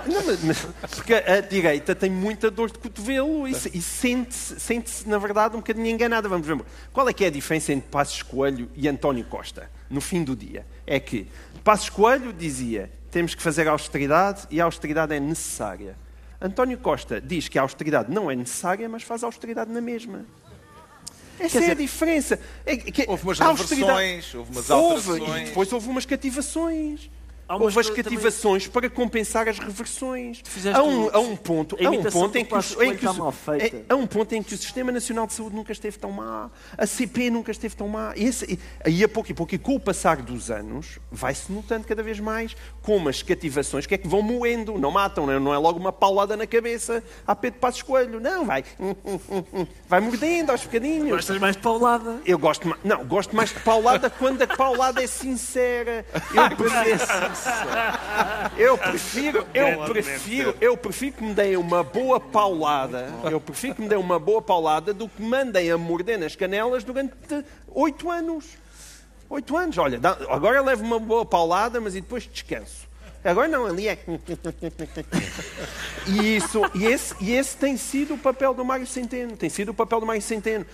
não mas, porque a direita tem muita dor de cotovelo e, e sente-se, sente na verdade, um bocadinho enganada. Vamos ver. Qual é que é a diferença entre Passos Coelho e António Costa, no fim do dia? É que Passos Coelho dizia, temos que fazer austeridade e a austeridade é necessária. António Costa diz que a austeridade não é necessária, mas faz austeridade na mesma. Essa Quer é dizer, a diferença. É, que, houve umas reversões, houve umas alterações. Houve, e depois houve umas cativações. Houve as cativações também... para compensar as reversões. Há um, há um ponto, há um ponto em que, os, em que os, é, há um ponto em que o Sistema Nacional de Saúde nunca esteve tão má, a CP nunca esteve tão má. Esse, e a pouco e pouco, e com o passar dos anos, vai-se notando cada vez mais como as cativações, que é que vão moendo, não matam, não é, não é logo uma paulada na cabeça a Pedro Passos Coelho. Não, vai, hum, hum, hum, vai mordendo aos bocadinhos. Gostas mais de paulada? Eu gosto, não, gosto mais de paulada quando a paulada é sincera. Eu eu prefiro, eu prefiro, eu prefiro que me deem uma boa paulada. Eu prefiro que me deem uma boa paulada do que me mandem a morder nas canelas durante oito anos. Oito anos, olha, agora levo uma boa paulada, mas e depois descanso. Agora não, ali é. E, isso, e, esse, e esse tem sido o papel do Mário Centeno. Tem sido o papel do Mário Centeno.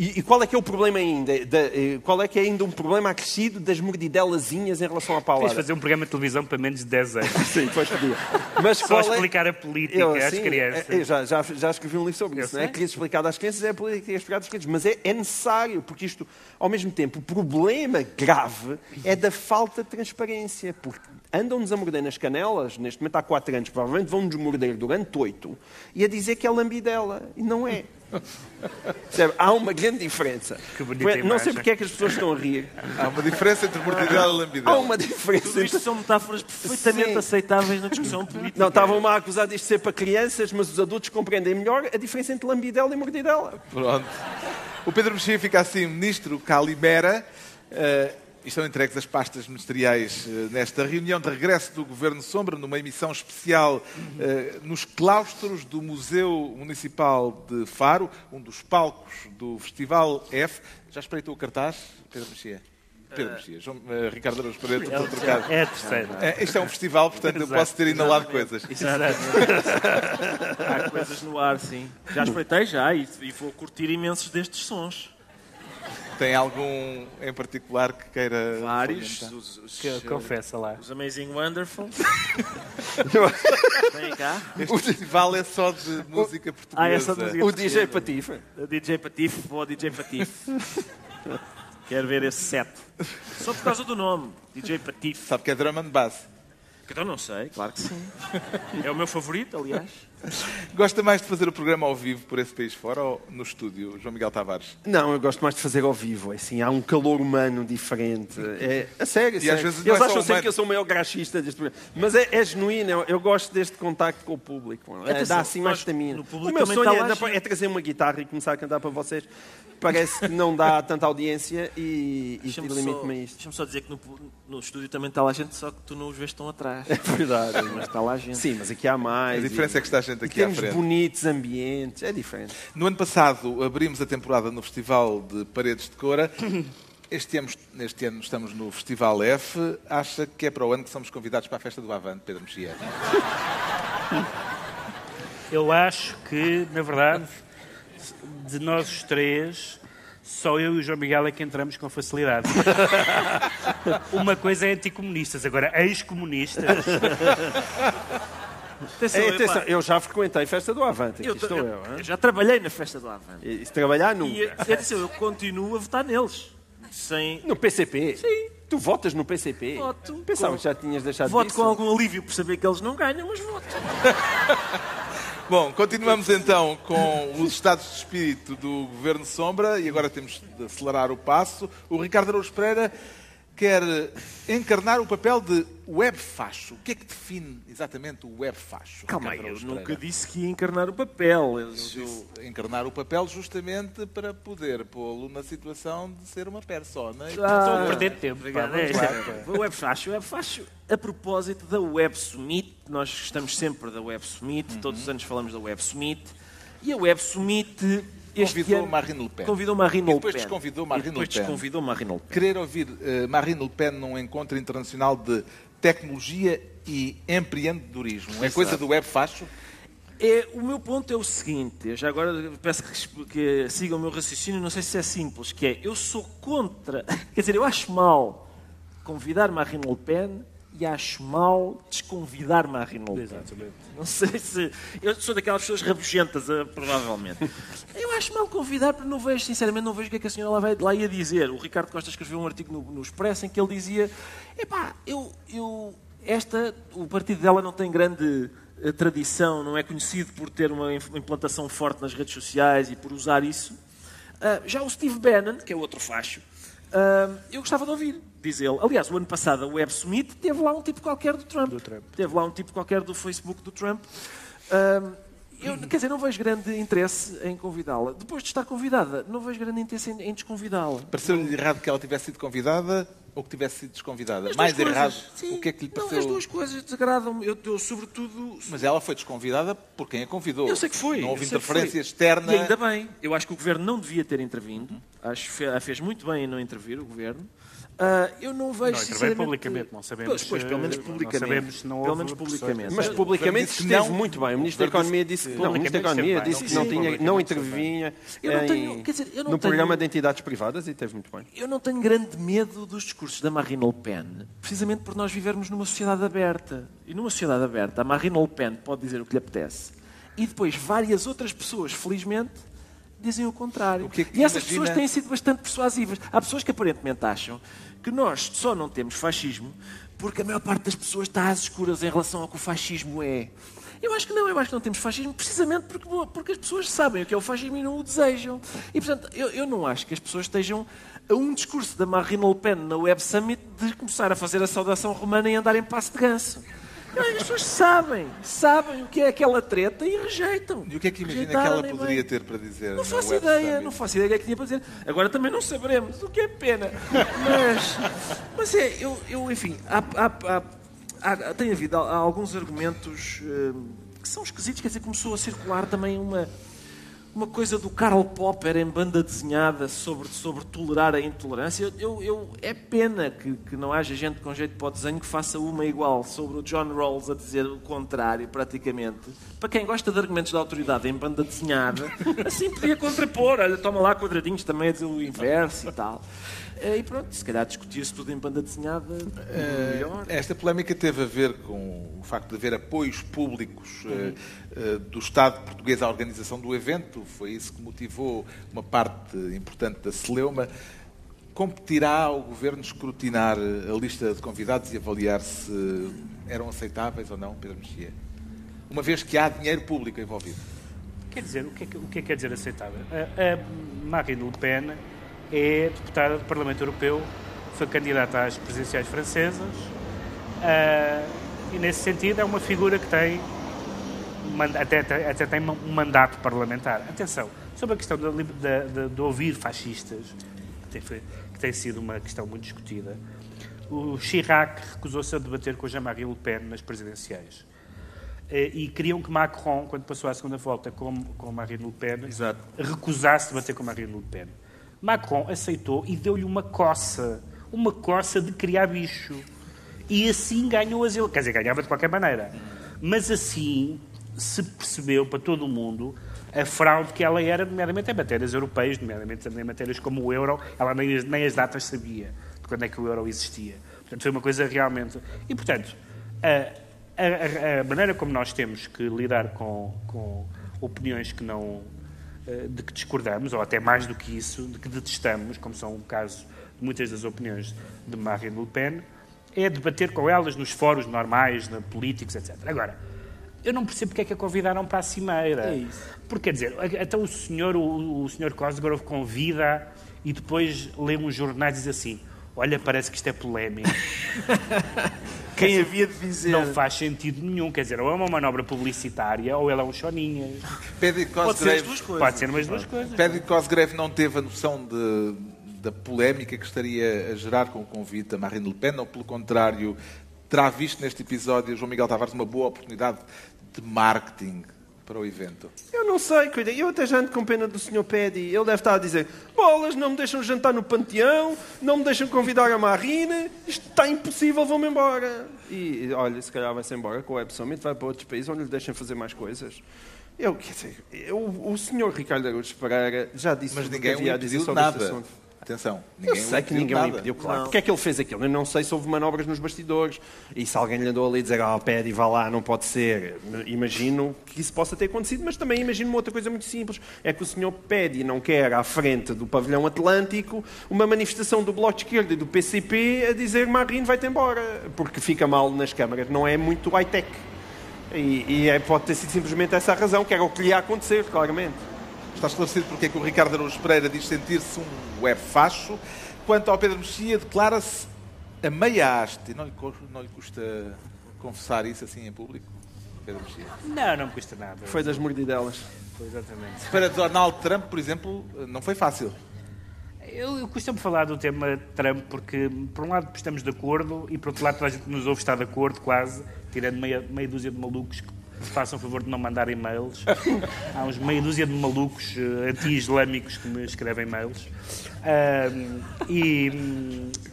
E, e, qual é que é o problema ainda? Da, eh, qual é que é ainda um problema acrescido das mordidelazinhas em relação à palavra? Tens fazer um programa de televisão para menos de 10 anos. sim, pois podia. Mas Só é- explicar é... a política eu, às sim, crianças. Eu já, já, já escrevi um livro sobre isso. Não é? Queria explicar às crianças é a política explicada às crianças. Mas é, é necessário, porque isto, ao mesmo tempo, o problema grave é da falta de transparência. Porque andam-nos a morder nas canelas, neste momento há 4 anos, provavelmente vão-nos morder durante 8, e a dizer que é lambidela. E não é. Há uma grande diferença. Que bonita não imagem. sei porque é que as pessoas estão a rir. Há uma diferença entre mordidela e Há lambidela. uma diferença Tudo isto entre... são metáforas perfeitamente Sim. aceitáveis na discussão política. Não, estavam-me a acusar disto de ser para crianças, mas os adultos compreendem melhor a diferença entre lambidela e mordidela. Pronto. O Pedro Mexia fica assim, ministro Calimera. e estão entregues as pastas ministeriais eh, nesta reunião de regresso do Governo Sombra, numa emissão especial eh, nos claustros do Museu Municipal de Faro, um dos palcos do Festival F. Já espreitou o cartaz, Pedro Mexia? Pedro Mexia, João, eh, Ricardo Araújo Pereira, estou a trocar. É a terceira. É, isto é um festival, portanto eu posso ter inalado coisas. Há coisas no ar, sim. Já espreitei já e, e vou curtir imensos destes sons. Tem algum em particular que queira. Vários. Os, os, Que- Confessa lá. os Amazing Wonderful. Vem cá. Este festival é só de música portuguesa. Ah, essa música O DJ Patife. A DJ Patife, vou ao DJ Patife. Quero ver esse set. Só por causa do nome, DJ Patife. Sabe que é drum and bass. Então não sei, claro que sim. É o meu favorito, aliás. Gosta mais de fazer o programa ao vivo por esse país fora ou no estúdio, João Miguel Tavares? Não, eu gosto mais de fazer ao vivo. é Assim, há um calor humano diferente. É, a sério, a sério. às vezes Eles é acham sempre humano. que eu sou o maior graxista deste programa. Mas é, é genuíno, eu, eu gosto deste contacto com o público. É, Atenção, dá assim mais estamina. O meu sonho está é, é trazer uma guitarra e começar a cantar para vocês. Parece que não dá tanta audiência e, e Deixa-me limite-me a só, isto. deixa-me só dizer que no, no estúdio também está lá gente, só que tu não os vês tão atrás. É verdade. Mas está lá gente. Sim, mas aqui há mais. A diferença é que está gente e aqui à temos frente. bonitos ambientes, é diferente. No ano passado abrimos a temporada no Festival de Paredes de Cora. Este ano, neste ano estamos no Festival F. Acha que é para o ano que somos convidados para a festa do Avante, Pedro Mexia? Eu acho que, na verdade, de nós os três, só eu e o João Miguel é que entramos com facilidade. Uma coisa é anticomunistas, agora ex-comunistas. Atenção, É, eu, atenção, eu já frequentei a festa do Avante. eu, estou eu- eu. eu já trabalhei na festa do Avante. E se trabalhar nunca. E atenção, eu continuo a votar neles. Sem. No PCP? Sim. Tu votas no PCP? Voto. Pensava Com- que já tinhas deixado Voto disso. com algum alívio por saber que eles não ganham, mas voto. Bom, continuamos então com os estados de espírito do Governo Sombra e agora temos de acelerar o passo. O Ricardo Araújo Pereira quer encarnar o papel de web facho. O que é que define exatamente o web facho? Calma aí, eu nunca disse que ia encarnar o papel. Eu- eu- Disse encarnar o papel justamente para poder pô-lo na situação de ser uma persona. E, Ah, Estou a perder tempo. Obrigado. pá, Web Facho. O Web Facho, a propósito da Web Summit, nós estamos sempre da Web Summit, Uhum. todos os anos falamos da Web Summit, e a Web Summit este Convidou ano... Marine Le Pen. Convidou Marine Le depois Pen. desconvidou Marine depois Le Pen. desconvidou Marine Le Pen. Querer ouvir eh, Marine Le Pen num encontro internacional de tecnologia e empreendedorismo. É coisa do web facho? É, o meu ponto é o seguinte, eu já agora peço que, que sigam o meu raciocínio, não sei se é simples, que é, eu sou contra, quer dizer, eu acho mal convidar Marine Le Pen e acho mal desconvidar Marine Le Pen. Exatamente. Não sei se... Eu sou daquelas pessoas rabugentas, eh, provavelmente. Eu acho mal convidar, porque não vejo, sinceramente, não vejo o que é que a senhora lá, vai, lá ia dizer. O Ricardo Costa escreveu um artigo no, no Expresso em que ele dizia epá, eu, eu, esta, o partido dela não tem grande eh, tradição, não é conhecido por ter uma implantação forte nas redes sociais e por usar isso. Ah, já o Steve Bannon, que é outro facho, ah, eu gostava de ouvir, diz ele. Aliás, o ano passado, a Web Summit, teve lá um tipo qualquer do Trump. Do Trump. Teve lá um tipo qualquer do Facebook do Trump. Ah, eu, quer dizer, não vejo grande interesse em convidá-la. Depois de estar convidada, não vejo grande interesse em, em desconvidá-la. Pareceu-lhe errado que ela tivesse sido convidada ou que tivesse sido desconvidada? As Mais errado. sim. O que é que lhe Não, pareceu? as duas coisas desagradam-me. Eu, eu, sobretudo, Mas ela foi desconvidada por quem a convidou. Eu sei que foi. Não houve interferência externa. E ainda bem. Eu acho que o governo não devia ter intervindo. Acho que fe- fez muito bem em não intervir, o governo. Ah, eu não vejo Não, intervém sinceramente... publicamente, não sabemos Pois, pois, pelo menos se- não publicamente. sabemos não pelo menos publicamente. Mas publicamente esteve não. muito bem. O Ministro da Economia disse que- não, o Ministro da publicamente Economia esteve disse que não, tinha, não publicamente intervinha Eu não em- tenho- quer dizer, eu não no tenho- programa de entidades privadas e teve muito bem. Eu não tenho grande medo dos discursos da Marine Le Pen, precisamente por nós vivermos numa sociedade aberta. E numa sociedade aberta, a Marine Le Pen pode dizer o que lhe apetece. E depois várias outras pessoas, felizmente, dizem o contrário. O que é que e essas imagina- pessoas têm sido bastante persuasivas. Há pessoas que aparentemente acham que nós só não temos fascismo porque a maior parte das pessoas está às escuras em relação ao que o fascismo é. Eu acho que não, eu acho que não temos fascismo precisamente porque, porque as pessoas sabem o que é o fascismo e não o desejam. E, portanto, eu, eu não acho que as pessoas estejam a um discurso da Marine Le Pen na Web Summit de começar a fazer a saudação romana e andar em passo de ganso. As pessoas sabem, sabem o que é aquela treta e rejeitam. E o que é que imagina que ela poderia ter para dizer? Não faço ideia, Summit? não faço ideia o que é que tinha para dizer. Agora também não saberemos, o que é pena. Mas, mas é, eu, eu enfim, há, há, há, tem havido alguns argumentos uh, que são esquisitos, quer dizer, começou a circular também uma uma coisa do Karl Popper em banda desenhada sobre, sobre tolerar a intolerância. Eu, eu, é pena que, que não haja gente com jeito para o desenho que faça uma igual sobre o John Rawls a dizer o contrário, praticamente. Para quem gosta de argumentos de autoridade em banda desenhada, assim podia contrapor. Olha, toma lá quadradinhos também a dizer o inverso e tal. Eh, e pronto, se calhar discutir-se tudo em banda desenhada uh, melhor. Esta polémica teve a ver com o facto de haver apoios públicos uhum. uh, uh, do Estado português à organização do evento. Foi isso que motivou uma parte importante da Celeuma. Competirá ao Governo escrutinar a lista de convidados e avaliar se eram aceitáveis ou não, Pedro Mexia? Uma vez que há dinheiro público envolvido. Quer dizer, o que é que, o que, é que quer dizer aceitável? A, a Marine Le Pen é deputada do Parlamento Europeu, foi candidata às presidenciais francesas uh, e, nesse sentido, é uma figura que tem até, até tem um mandato parlamentar. Atenção, sobre a questão de, de, de ouvir fascistas, que tem, que tem, sido uma questão muito discutida, o Chirac recusou-se a debater com Jean-Marie Le Pen nas presidenciais. Eh, e queriam que Macron, quando passou à segunda volta com, com Marine Le Pen, Exato. recusasse debater com Marine Le Pen. Macron aceitou e deu-lhe uma coça. Uma coça de criar bicho. E assim ganhou as eleições. Quer dizer, ganhava de qualquer maneira. Mas assim se percebeu para todo o mundo a fraude que ela era, nomeadamente em matérias europeias, nomeadamente em matérias como o euro, ela nem, nem as datas sabia de quando é que o euro existia. Portanto, foi uma coisa realmente. E, portanto, a, a, a maneira como nós temos que lidar com, com opiniões que não de que discordamos, ou até mais do que isso, de que detestamos, como são o caso de muitas das opiniões de Marine Le Pen, é debater com elas nos fóruns normais, na políticos, etc. Agora, eu não percebo porque é que a convidaram para a cimeira. É isso. Porque, quer dizer, até o senhor, o, o senhor Cosgrove convida e depois lê uns jornais e diz assim, olha, parece que isto é polémico. Quem havia de dizer? Não faz sentido nenhum. Quer dizer, ou é uma manobra publicitária ou ele é um choninhas. Pode ser as duas coisas. Pode ser umas duas coisas. Paddy Cosgrave não teve a noção de, da polémica que estaria a gerar com o convite a Marine Le Pen, ou pelo contrário, terá visto neste episódio João Miguel Tavares uma boa oportunidade de marketing para o evento? Eu não sei, cuida. Eu até já ando com pena do Sr. Pedi. Ele deve estar a dizer: bolas, não me deixam jantar no panteão, não me deixam convidar a Marina, isto está impossível, vou-me embora. E olha, se calhar vai-se embora com o Web Summit, vai para outros países onde lhe deixem fazer mais coisas. Eu, quer dizer, eu, o Sr. Ricardo Araújo Pereira já disse Mas ninguém que havia a dizer sobre nada. este assunto. Atenção, ninguém eu sei que ninguém nada. o impediu, claro. Porque é que ele fez aquilo? Eu não sei se houve manobras nos bastidores e se alguém lhe andou ali a dizer, ah, pede e vá lá, não pode ser. Imagino que isso possa ter acontecido, mas também imagino uma outra coisa muito simples. É que o senhor pede e não quer à frente do pavilhão atlântico uma manifestação do Bloco de Esquerda e do PCP a dizer Marino vai-te embora, porque fica mal nas câmaras. Não é muito high-tech. E, e é, pode ter sido simplesmente essa a razão, que era o que lhe ia acontecer, claramente. Está esclarecido porque é que o Ricardo Araújo Pereira diz sentir-se um web facho. Quanto ao Pedro Mexia, declara-se a meia haste. Não lhe, não lhe custa confessar isso assim em público? Pedro Mexia? Não, não me custa nada. Foi das mordidelas. Foi exatamente. Para Donald Trump, por exemplo, não foi fácil. Eu, eu costumo falar do tema Trump porque, por um lado, estamos de acordo e, por outro lado, toda a gente que nos ouve está de acordo, quase, tirando meia, meia dúzia de malucos que façam o favor de não mandar e-mails. Há uns meia dúzia de malucos uh, anti-islâmicos que me escrevem e-mails. Uh, e.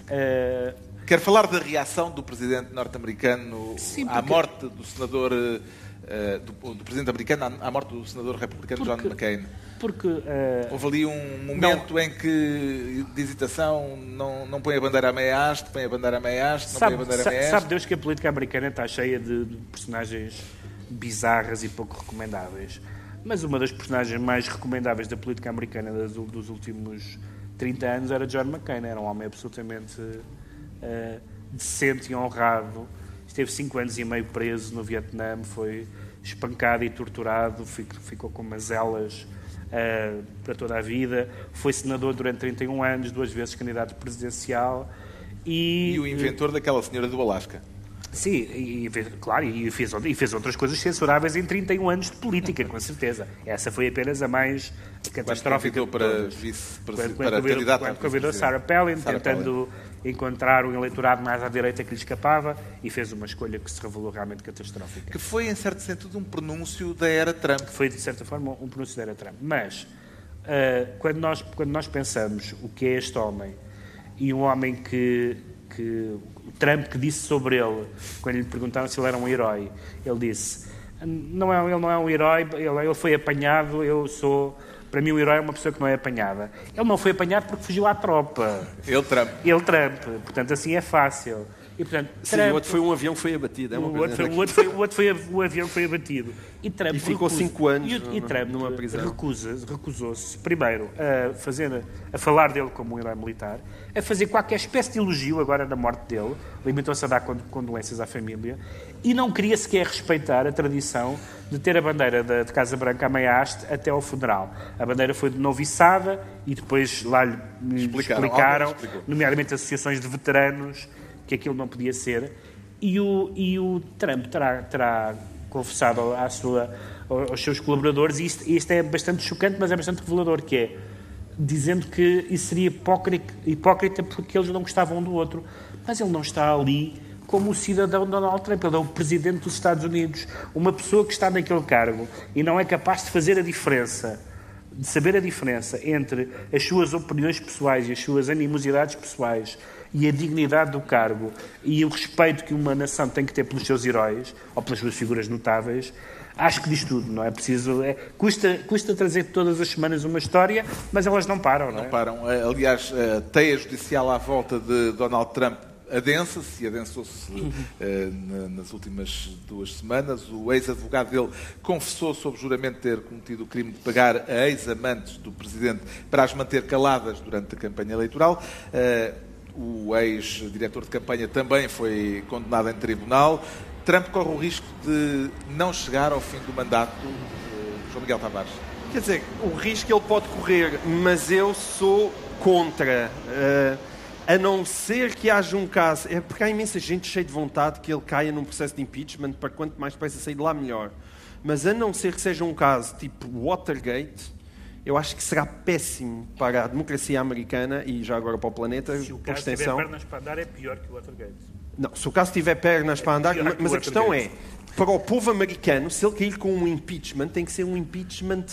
Uh, Quero falar da reação do presidente norte-americano à morte do senador. Uh, do, do, presidente americano à, morte do senador republicano porque, John McCain. Porque uh, houve ali um momento não, em que de hesitação não, não põe a bandeira a meia haste, põe a bandeira a meia haste, não sabe, põe a bandeira a meia haste. Sabe Deus que a política americana está cheia de, de personagens bizarras e pouco recomendáveis. Mas uma das personagens mais recomendáveis da política americana dos últimos 30 anos era John McCain. Era um homem absolutamente uh, decente e honrado. Esteve cinco anos e meio preso no Vietnã, foi espancado e torturado, ficou com mazelas uh, para toda a vida. Foi senador durante 31 anos, duas vezes candidato presidencial. E, e o inventor daquela senhora do Alasca. Sim, e, claro, e fez, e fez outras coisas censuráveis em 31 anos de política, com certeza. Essa foi apenas a mais catastrófica. Quando para vice, para, quando, para quando quando convidou Sarah Palin, Sarah tentando Palin. encontrar um eleitorado mais à direita que lhe escapava, e fez uma escolha que se revelou realmente catastrófica. Que foi, em certo sentido, um pronúncio da era Trump. Foi, de certa forma, um pronúncio da era Trump. Mas, uh, quando, nós, quando nós pensamos o que é este homem, e um homem que, que Trump que disse sobre ele, quando lhe perguntaram se ele era um herói, ele disse: não é, ele não é um herói, ele, ele foi apanhado, eu sou. Para mim, o herói é uma pessoa que não é apanhada. Ele não foi apanhado porque fugiu à tropa. Ele Trump. Ele Trump. Portanto, assim é fácil. E, portanto, Sim, Trump, o outro foi um avião que foi abatido. É o, outro foi, o, outro foi, o outro foi o avião foi abatido. E, Trump e ficou recusa, cinco anos e, e Trump numa prisão. Recusa, recusou-se, primeiro, a, fazer, a falar dele como um herói militar, a fazer qualquer espécie de elogio agora na morte dele, limitou-se a dar condolências à família, e não queria sequer respeitar a tradição de ter a bandeira da, de Casa Branca a meia haste até ao funeral. A bandeira foi de novo içada e depois lá lhe explicaram, explicaram nomeadamente associações de veteranos, que aquilo não podia ser, e o, e o Trump terá, terá confessado à sua, aos seus colaboradores, e isto, isto é bastante chocante, mas é bastante revelador, que é dizendo que isso seria hipócrita, hipócrita porque eles não gostavam um do outro. Mas ele não está ali como o cidadão Donald Trump. Ele é o presidente dos Estados Unidos. Uma pessoa que está naquele cargo e não é capaz de fazer a diferença, de saber a diferença entre as suas opiniões pessoais e as suas animosidades pessoais e a dignidade do cargo e o respeito que uma nação tem que ter pelos seus heróis ou pelas suas figuras notáveis, acho que diz tudo, não é preciso. É, custa, custa trazer todas as semanas uma história, mas elas não param, não é? Não param. Eh, aliás, a teia judicial à volta de Donald Trump adensa-se e adensou-se uh, nas últimas duas semanas. O ex-advogado dele confessou sob juramento ter cometido o crime de pagar a ex-amantes do presidente para as manter caladas durante a campanha eleitoral. Uh, o ex-diretor de campanha também foi condenado em tribunal. Trump corre o risco de não chegar ao fim do mandato, uh, João Miguel Tavares. Quer dizer, o risco ele pode correr, mas eu sou contra. Uh, a não ser que haja um caso. É porque há imensa gente cheia de vontade que ele caia num processo de impeachment para quanto mais depressa sair de lá, melhor. Mas a não ser que seja um caso tipo Watergate, eu acho que será péssimo para a democracia americana e já agora para o planeta. Se o caso tiver pernas para andar, é pior que o Watergate. Não, se o caso tiver pernas é para andar, mas a questão é, para o povo americano, se ele cair com um impeachment, tem que ser um impeachment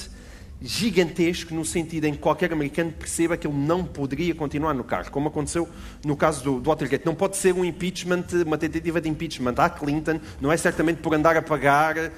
gigantesco no sentido em que qualquer americano perceba que ele não poderia continuar no cargo, como aconteceu no caso do, do Watergate. Não pode ser um impeachment, uma tentativa de impeachment à Clinton, não é certamente por andar a pagar uh,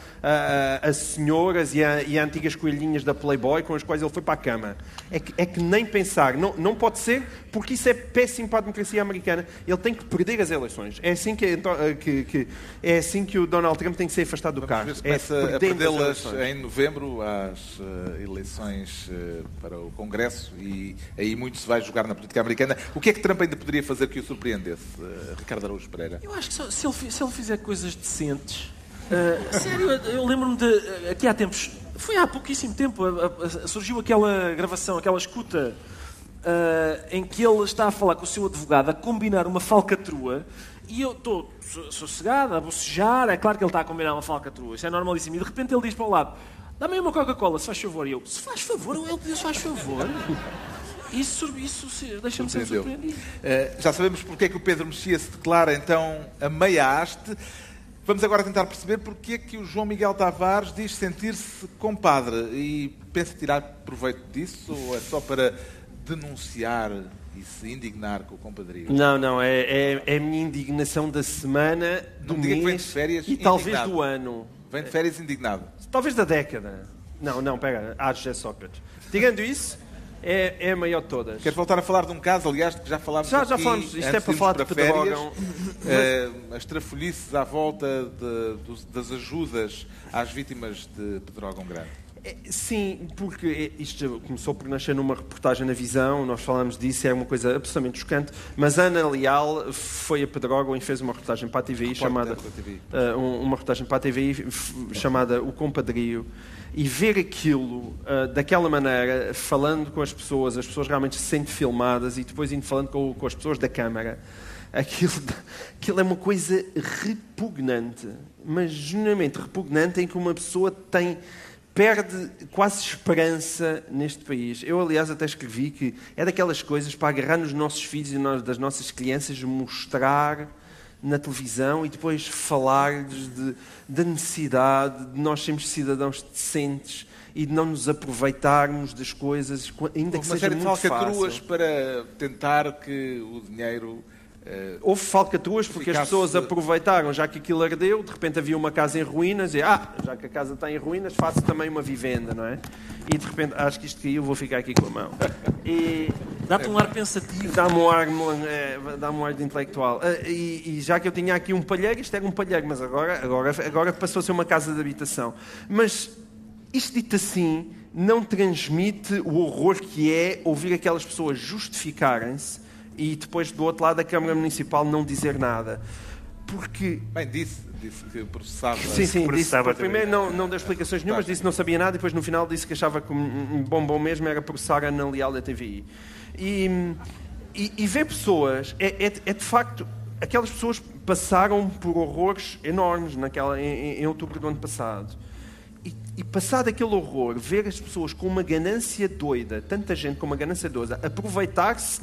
as senhoras e, a, e as antigas coelhinhas da Playboy com as quais ele foi para a cama. É que, é que nem pensar, não, não pode ser, porque isso é péssimo para a democracia americana. Ele tem que perder as eleições. É assim que, então, que, que é assim que o Donald Trump tem que ser afastado do cargo. É a perdê-las em novembro às uh, eleições uh, para o Congresso e aí muito se vai jogar na política americana. O que é que Trump ainda poderia fazer que o surpreendesse, uh, Ricardo Araújo Pereira? Eu acho que só, se, ele, se, ele, fizer coisas decentes. Uh, sério, eu lembro-me de. Aqui há tempos. Foi há pouquíssimo tempo. surgiu aquela gravação, aquela escuta. Em que ele está a falar com o seu advogado, a combinar uma falcatrua e eu estou sossegado, a bocejar. É claro que ele está a combinar uma falcatrua, isso é normalíssimo. E de repente ele diz para o lado: Dá-me uma Coca-Cola, se faz favor. E eu, se faz favor, ele diz, faz favor. Isso, isso deixa-me ser surpreendido. Uh, já sabemos porque é que o Pedro Mexia se declara então a meia haste. Vamos agora tentar perceber porque é que o João Miguel Tavares diz sentir-se compadre e pensa tirar proveito disso ou é só para denunciar e se indignar com o compadrio? Não, não, é, é, é a minha indignação da semana, do não mês vem de férias e indignado. talvez do ano. Vem de férias indignado. Talvez da década. Não, não, pega. Ah, José Sócrates. Tirando isso, é, é a maior de todas. Queres voltar a falar de um caso, aliás, que já falámos Já, já falamos. Isto é para falar de Pedrógão. Uh, as trafolhices à volta de, de, das ajudas às vítimas de Pedrógão Grande. É, sim, porque isto começou por nascer numa reportagem na Visão, nós falamos disso, é uma coisa absolutamente chocante, mas Ana Leal foi a Pedrógão e fez uma reportagem para a TVI chamada uh, uma reportagem para a TVI chamada O Compadrio e ver aquilo uh, daquela maneira, falando com as pessoas, as pessoas realmente se sentem filmadas e depois indo falando com, com as pessoas da Câmara, aquilo, aquilo é uma coisa repugnante, mas genuinamente repugnante em que uma pessoa tem perde quase esperança neste país. Eu, aliás, até escrevi que é daquelas coisas para agarrar nos nossos filhos e nas das nossas crianças, mostrar na televisão e depois falar-lhes de, da necessidade de nós sermos cidadãos decentes e de não nos aproveitarmos das coisas, ainda que seja série muito de falcatruas para tentar que o dinheiro Uh, Houve falcatruas porque as pessoas aproveitaram, já que aquilo ardeu, de repente havia uma casa em ruínas e, ah, já que a casa está em ruínas, faço também uma vivenda, não é? E de repente, acho que isto caiu, vou ficar aqui com a mão. E dá-te um ar pensativo. Dá-me um ar, é, dá um ar de intelectual. Uh, e, e, já que eu tinha aqui um palheiro, isto era um palheiro, mas agora, agora, agora passou a ser uma casa de habitação. Mas isto dito assim, não transmite o horror que é ouvir aquelas pessoas justificarem-se e depois do outro lado a Câmara Municipal não dizer nada. Porque. Bem, disse, disse que processava. Sim, sim, processava disse. Primeiro não, não deu explicações nenhumas, disse que não sabia nada e depois no final disse que achava que um bom bom mesmo era processar a Ana Leal da TVI. E, e, e ver pessoas, é, é, é, de facto. Aquelas pessoas passaram por horrores enormes naquela, em, em outubro do ano passado. E, e passado aquele horror, ver as pessoas com uma ganância doida, tanta gente com uma ganância doida, aproveitar-se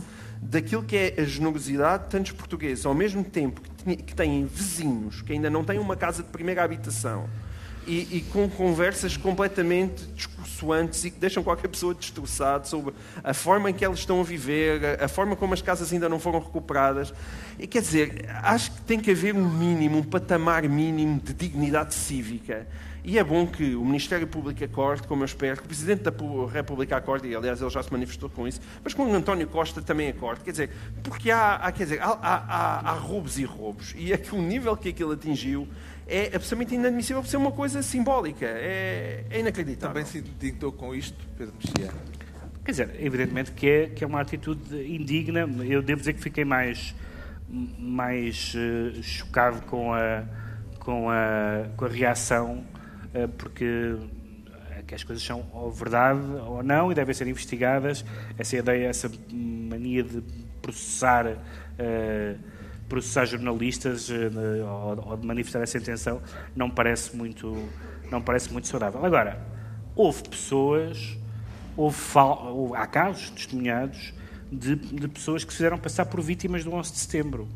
daquilo que é a generosidade de tantos portugueses, ao mesmo tempo que têm vizinhos que ainda não têm uma casa de primeira habitação e, e com conversas completamente discursoantes e que deixam qualquer pessoa destroçada sobre a forma em que elas estão a viver, a, a forma como as casas ainda não foram recuperadas. E quer dizer, acho que tem que haver um mínimo, um patamar mínimo de dignidade cívica e é bom que o Ministério Público acorde, como eu espero, que o Presidente da República acorde, e aliás ele já se manifestou com isso, mas que o António Costa também acorde. Quer dizer, porque há, há quer dizer, há, há, há, roubos e roubos. E é que o nível que aquilo atingiu é absolutamente inadmissível por ser uma coisa simbólica. É, é inacreditável. Também se indigntou com isto, Pedro Mexia? Quer dizer, evidentemente que é, que é uma atitude indigna. Eu devo dizer que fiquei mais, mais uh, chocado com a, com a, com a reação porque eh, que as coisas são ou verdade ou não e devem ser investigadas. Essa ideia, essa mania de processar, uh, processar jornalistas uh, ou, ou, de manifestar essa intenção não parece muito, não parece muito saudável. Agora, houve pessoas, houve, houve há casos testemunhados de, de pessoas que se fizeram passar por vítimas do 11 de setembro.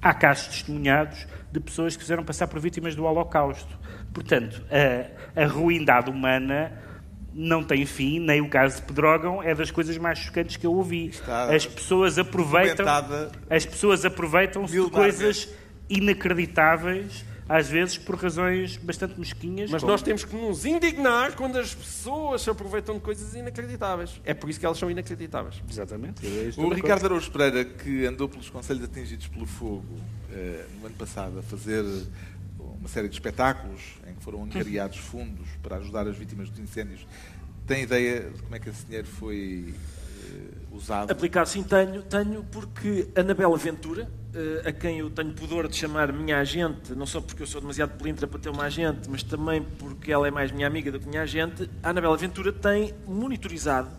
Há casos testemunhados de pessoas que fizeram passar por vítimas do Holocausto. Portanto, a, a ruindade humana não tem fim, nem o caso de Pedrógão é das coisas mais chocantes que eu ouvi. Está as pessoas aproveitam, as pessoas aproveitam-se de coisas inacreditáveis, às vezes por razões bastante mesquinhas. Mas como... nós temos que nos indignar quando as pessoas se aproveitam de coisas inacreditáveis. É por isso que elas são inacreditáveis. Exatamente. O Ricardo Araújo Pereira, que andou pelos conselhos atingidos pelo fogo eh, no ano passado a fazer uma série de espetáculos em que foram angariados fundos para ajudar as vítimas dos incêndios. Tem ideia de como é que esse dinheiro foi uh, usado? Aplicado, sim, tenho, tenho, porque Anabela Ventura, uh, a quem eu tenho pudor de chamar minha agente, não só porque eu sou demasiado pelintra para ter uma agente, mas também porque ela é mais minha amiga do que minha agente, a Anabela Ventura tem monitorizado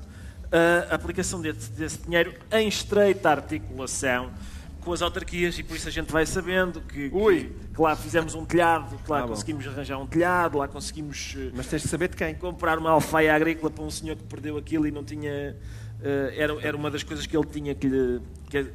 a aplicação desse, desse dinheiro em estreita articulação com as autarquias e por isso a gente vai sabendo que, Ui. que lá fizemos um telhado, que lá ah, conseguimos bom. arranjar um telhado, lá conseguimos eh, Mas tens de saber de quem? comprar uma alfaia agrícola para um senhor que perdeu aquilo e não tinha. Uh, era, era uma das coisas que ele tinha que lhe. Que,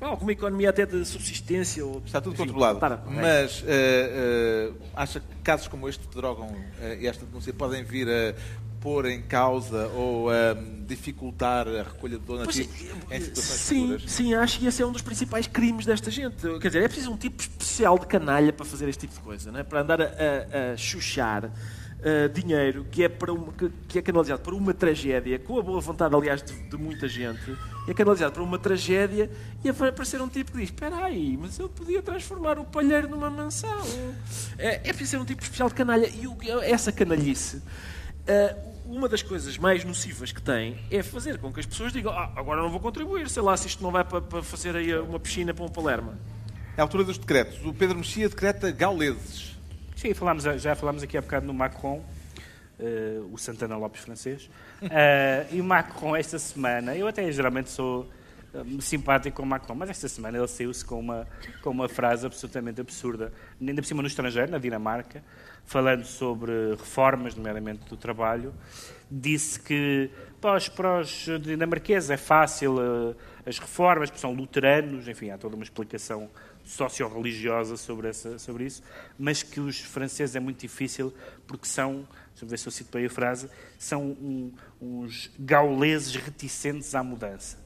alguma economia até de subsistência. Ou, Está tudo enfim, controlado. Para, Mas uh, uh, acha que casos como este de drogam e esta denúncia podem vir a pôr em causa ou um, dificultar a recolha de donativos pois, em situações sim, futuras? Sim, acho que esse é um dos principais crimes desta gente. Quer dizer, é preciso um tipo especial de canalha para fazer este tipo de coisa, não é? para andar a, a, a chuchar uh, dinheiro que é, para uma, que, que, é canalizado para uma tragédia, com a boa vontade, aliás, de, de muita gente, é canalizado para uma tragédia e aparecer um tipo que diz: Espera aí, mas eu podia transformar o palheiro numa mansão. É, é preciso ser um tipo especial de canalha. E o, essa canalhice. Uh, uma das coisas mais nocivas que tem é fazer com que as pessoas digam ah, agora não vou contribuir, sei lá se isto não vai para, para fazer aí uma piscina para um Palerma. É a altura dos decretos. O Pedro Mexia decreta gauleses. Sim, falámos, já falámos aqui há bocado no Macron, uh, o Santana Lopes francês. Uh, e o Macron, esta semana, eu até geralmente sou simpático com Macron, mas esta semana ele saiu-se com uma, com uma frase absolutamente absurda, ainda por cima no estrangeiro, na Dinamarca, falando sobre reformas, nomeadamente do trabalho, disse que para os, para os dinamarqueses é fácil uh, as reformas, porque são luteranos, enfim, há toda uma explicação socio-religiosa sobre, sobre isso, mas que os franceses é muito difícil porque são, deixa eu ver se eu cito bem a frase, são um, uns gauleses reticentes à mudança.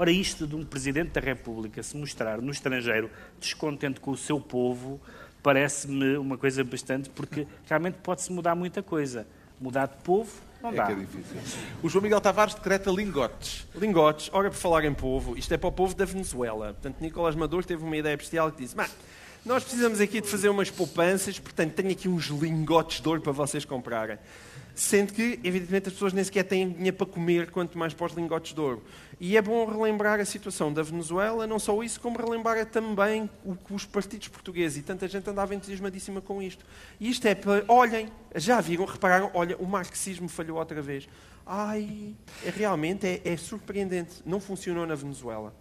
Ora, isto de um Presidente da República se mostrar no estrangeiro descontente com o seu povo, parece-me uma coisa bastante, porque realmente pode-se mudar muita coisa. Mudar de povo, não é dá. que é difícil. O João Miguel Tavares decreta lingotes. Lingotes, ora por falar em povo, isto é para o povo da Venezuela. Portanto, Nicolás Maduro teve uma ideia bestial que disse: "Mas nós precisamos aqui de fazer umas poupanças, portanto, tenho aqui uns lingotes de ouro para vocês comprarem. Sendo que, evidentemente, as pessoas nem sequer têm dinheiro para comer, quanto mais para os lingotes de ouro. E é bom relembrar a situação da Venezuela, não só isso, como relembrar também o que os partidos portugueses e tanta gente andava entusiasmadíssima com isto. E isto é para. Olhem, já viram, repararam, olha, o marxismo falhou outra vez. Ai, é, realmente é, é surpreendente. Não funcionou na Venezuela.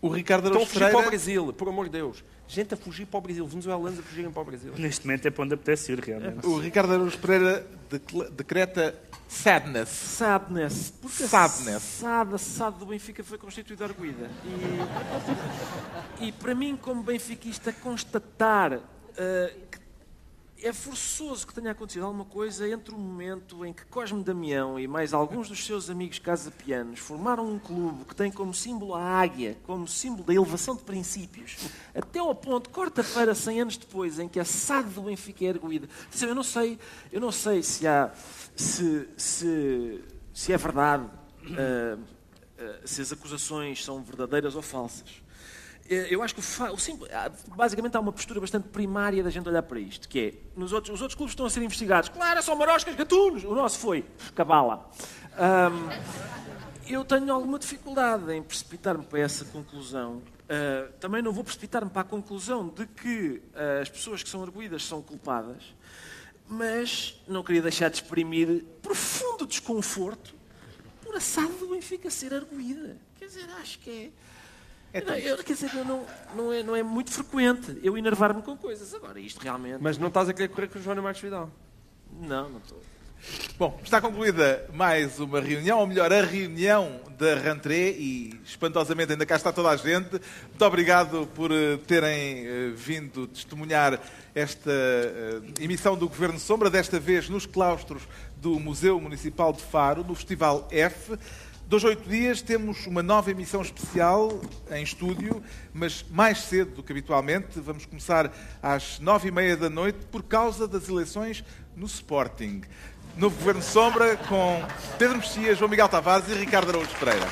O Ricardo Estão a Araújo fugir para o. Brasil, por amor de Deus. Gente a fugir para o Brasil, venezuelanos a fugirem para o Brasil. Neste momento é para onde apetece ir, realmente. O Ricardo Araújo Pereira decreta sadness. Sadness. Porque Sadness. SAD, a SAD do Benfica foi constituída arguída. E, e para mim, como benfiquista, constatar que é forçoso que tenha acontecido alguma coisa entre o momento em que Cosme Damião e mais alguns dos seus amigos casa-pianos formaram um clube que tem como símbolo a águia, como símbolo da elevação de princípios, até ao ponto, quarta-feira, 100 anos depois, em que a SAD do Benfica é erguida. Eu não sei, eu não sei se há, se, se, se é verdade, ah, ah, se as acusações são verdadeiras ou falsas. Eh, Eu acho que há- basicamente há uma postura bastante primária da gente olhar para isto, que é, nos outros, os outros clubes estão a ser investigados. Claro, são maroscas, gatunos. O nosso foi cabala. Ahm, eu tenho alguma dificuldade em precipitar-me para essa conclusão. Ah, também não vou precipitar-me para a conclusão de que ah, as pessoas que são arguídas são culpadas, mas não queria deixar de exprimir profundo desconforto por a SAD do Benfica ser arguída. Quer dizer, acho que é. Não, eu, quer dizer, não, não, é, não é muito frequente eu enervar-me com coisas. Agora, isto realmente. Mas não estás a querer correr com o Joana Marcos Vidal. Não, não estou. Bom, está concluída mais uma reunião, ou melhor, a reunião da Rantré e espantosamente ainda cá está toda a gente. Muito obrigado por eh, terem eh, vindo testemunhar esta eh, emissão do Governo Sombra, desta vez nos claustros do Museu Municipal de Faro, no Festival F. Dois oito dias temos uma nova emissão especial em estúdio, mas mais cedo do que habitualmente. Vamos começar às nove e meia da noite por causa das eleições no Sporting. Novo Governo Sombra com Pedro Mexia, João Miguel Tavares e Ricardo Araújo Pereira.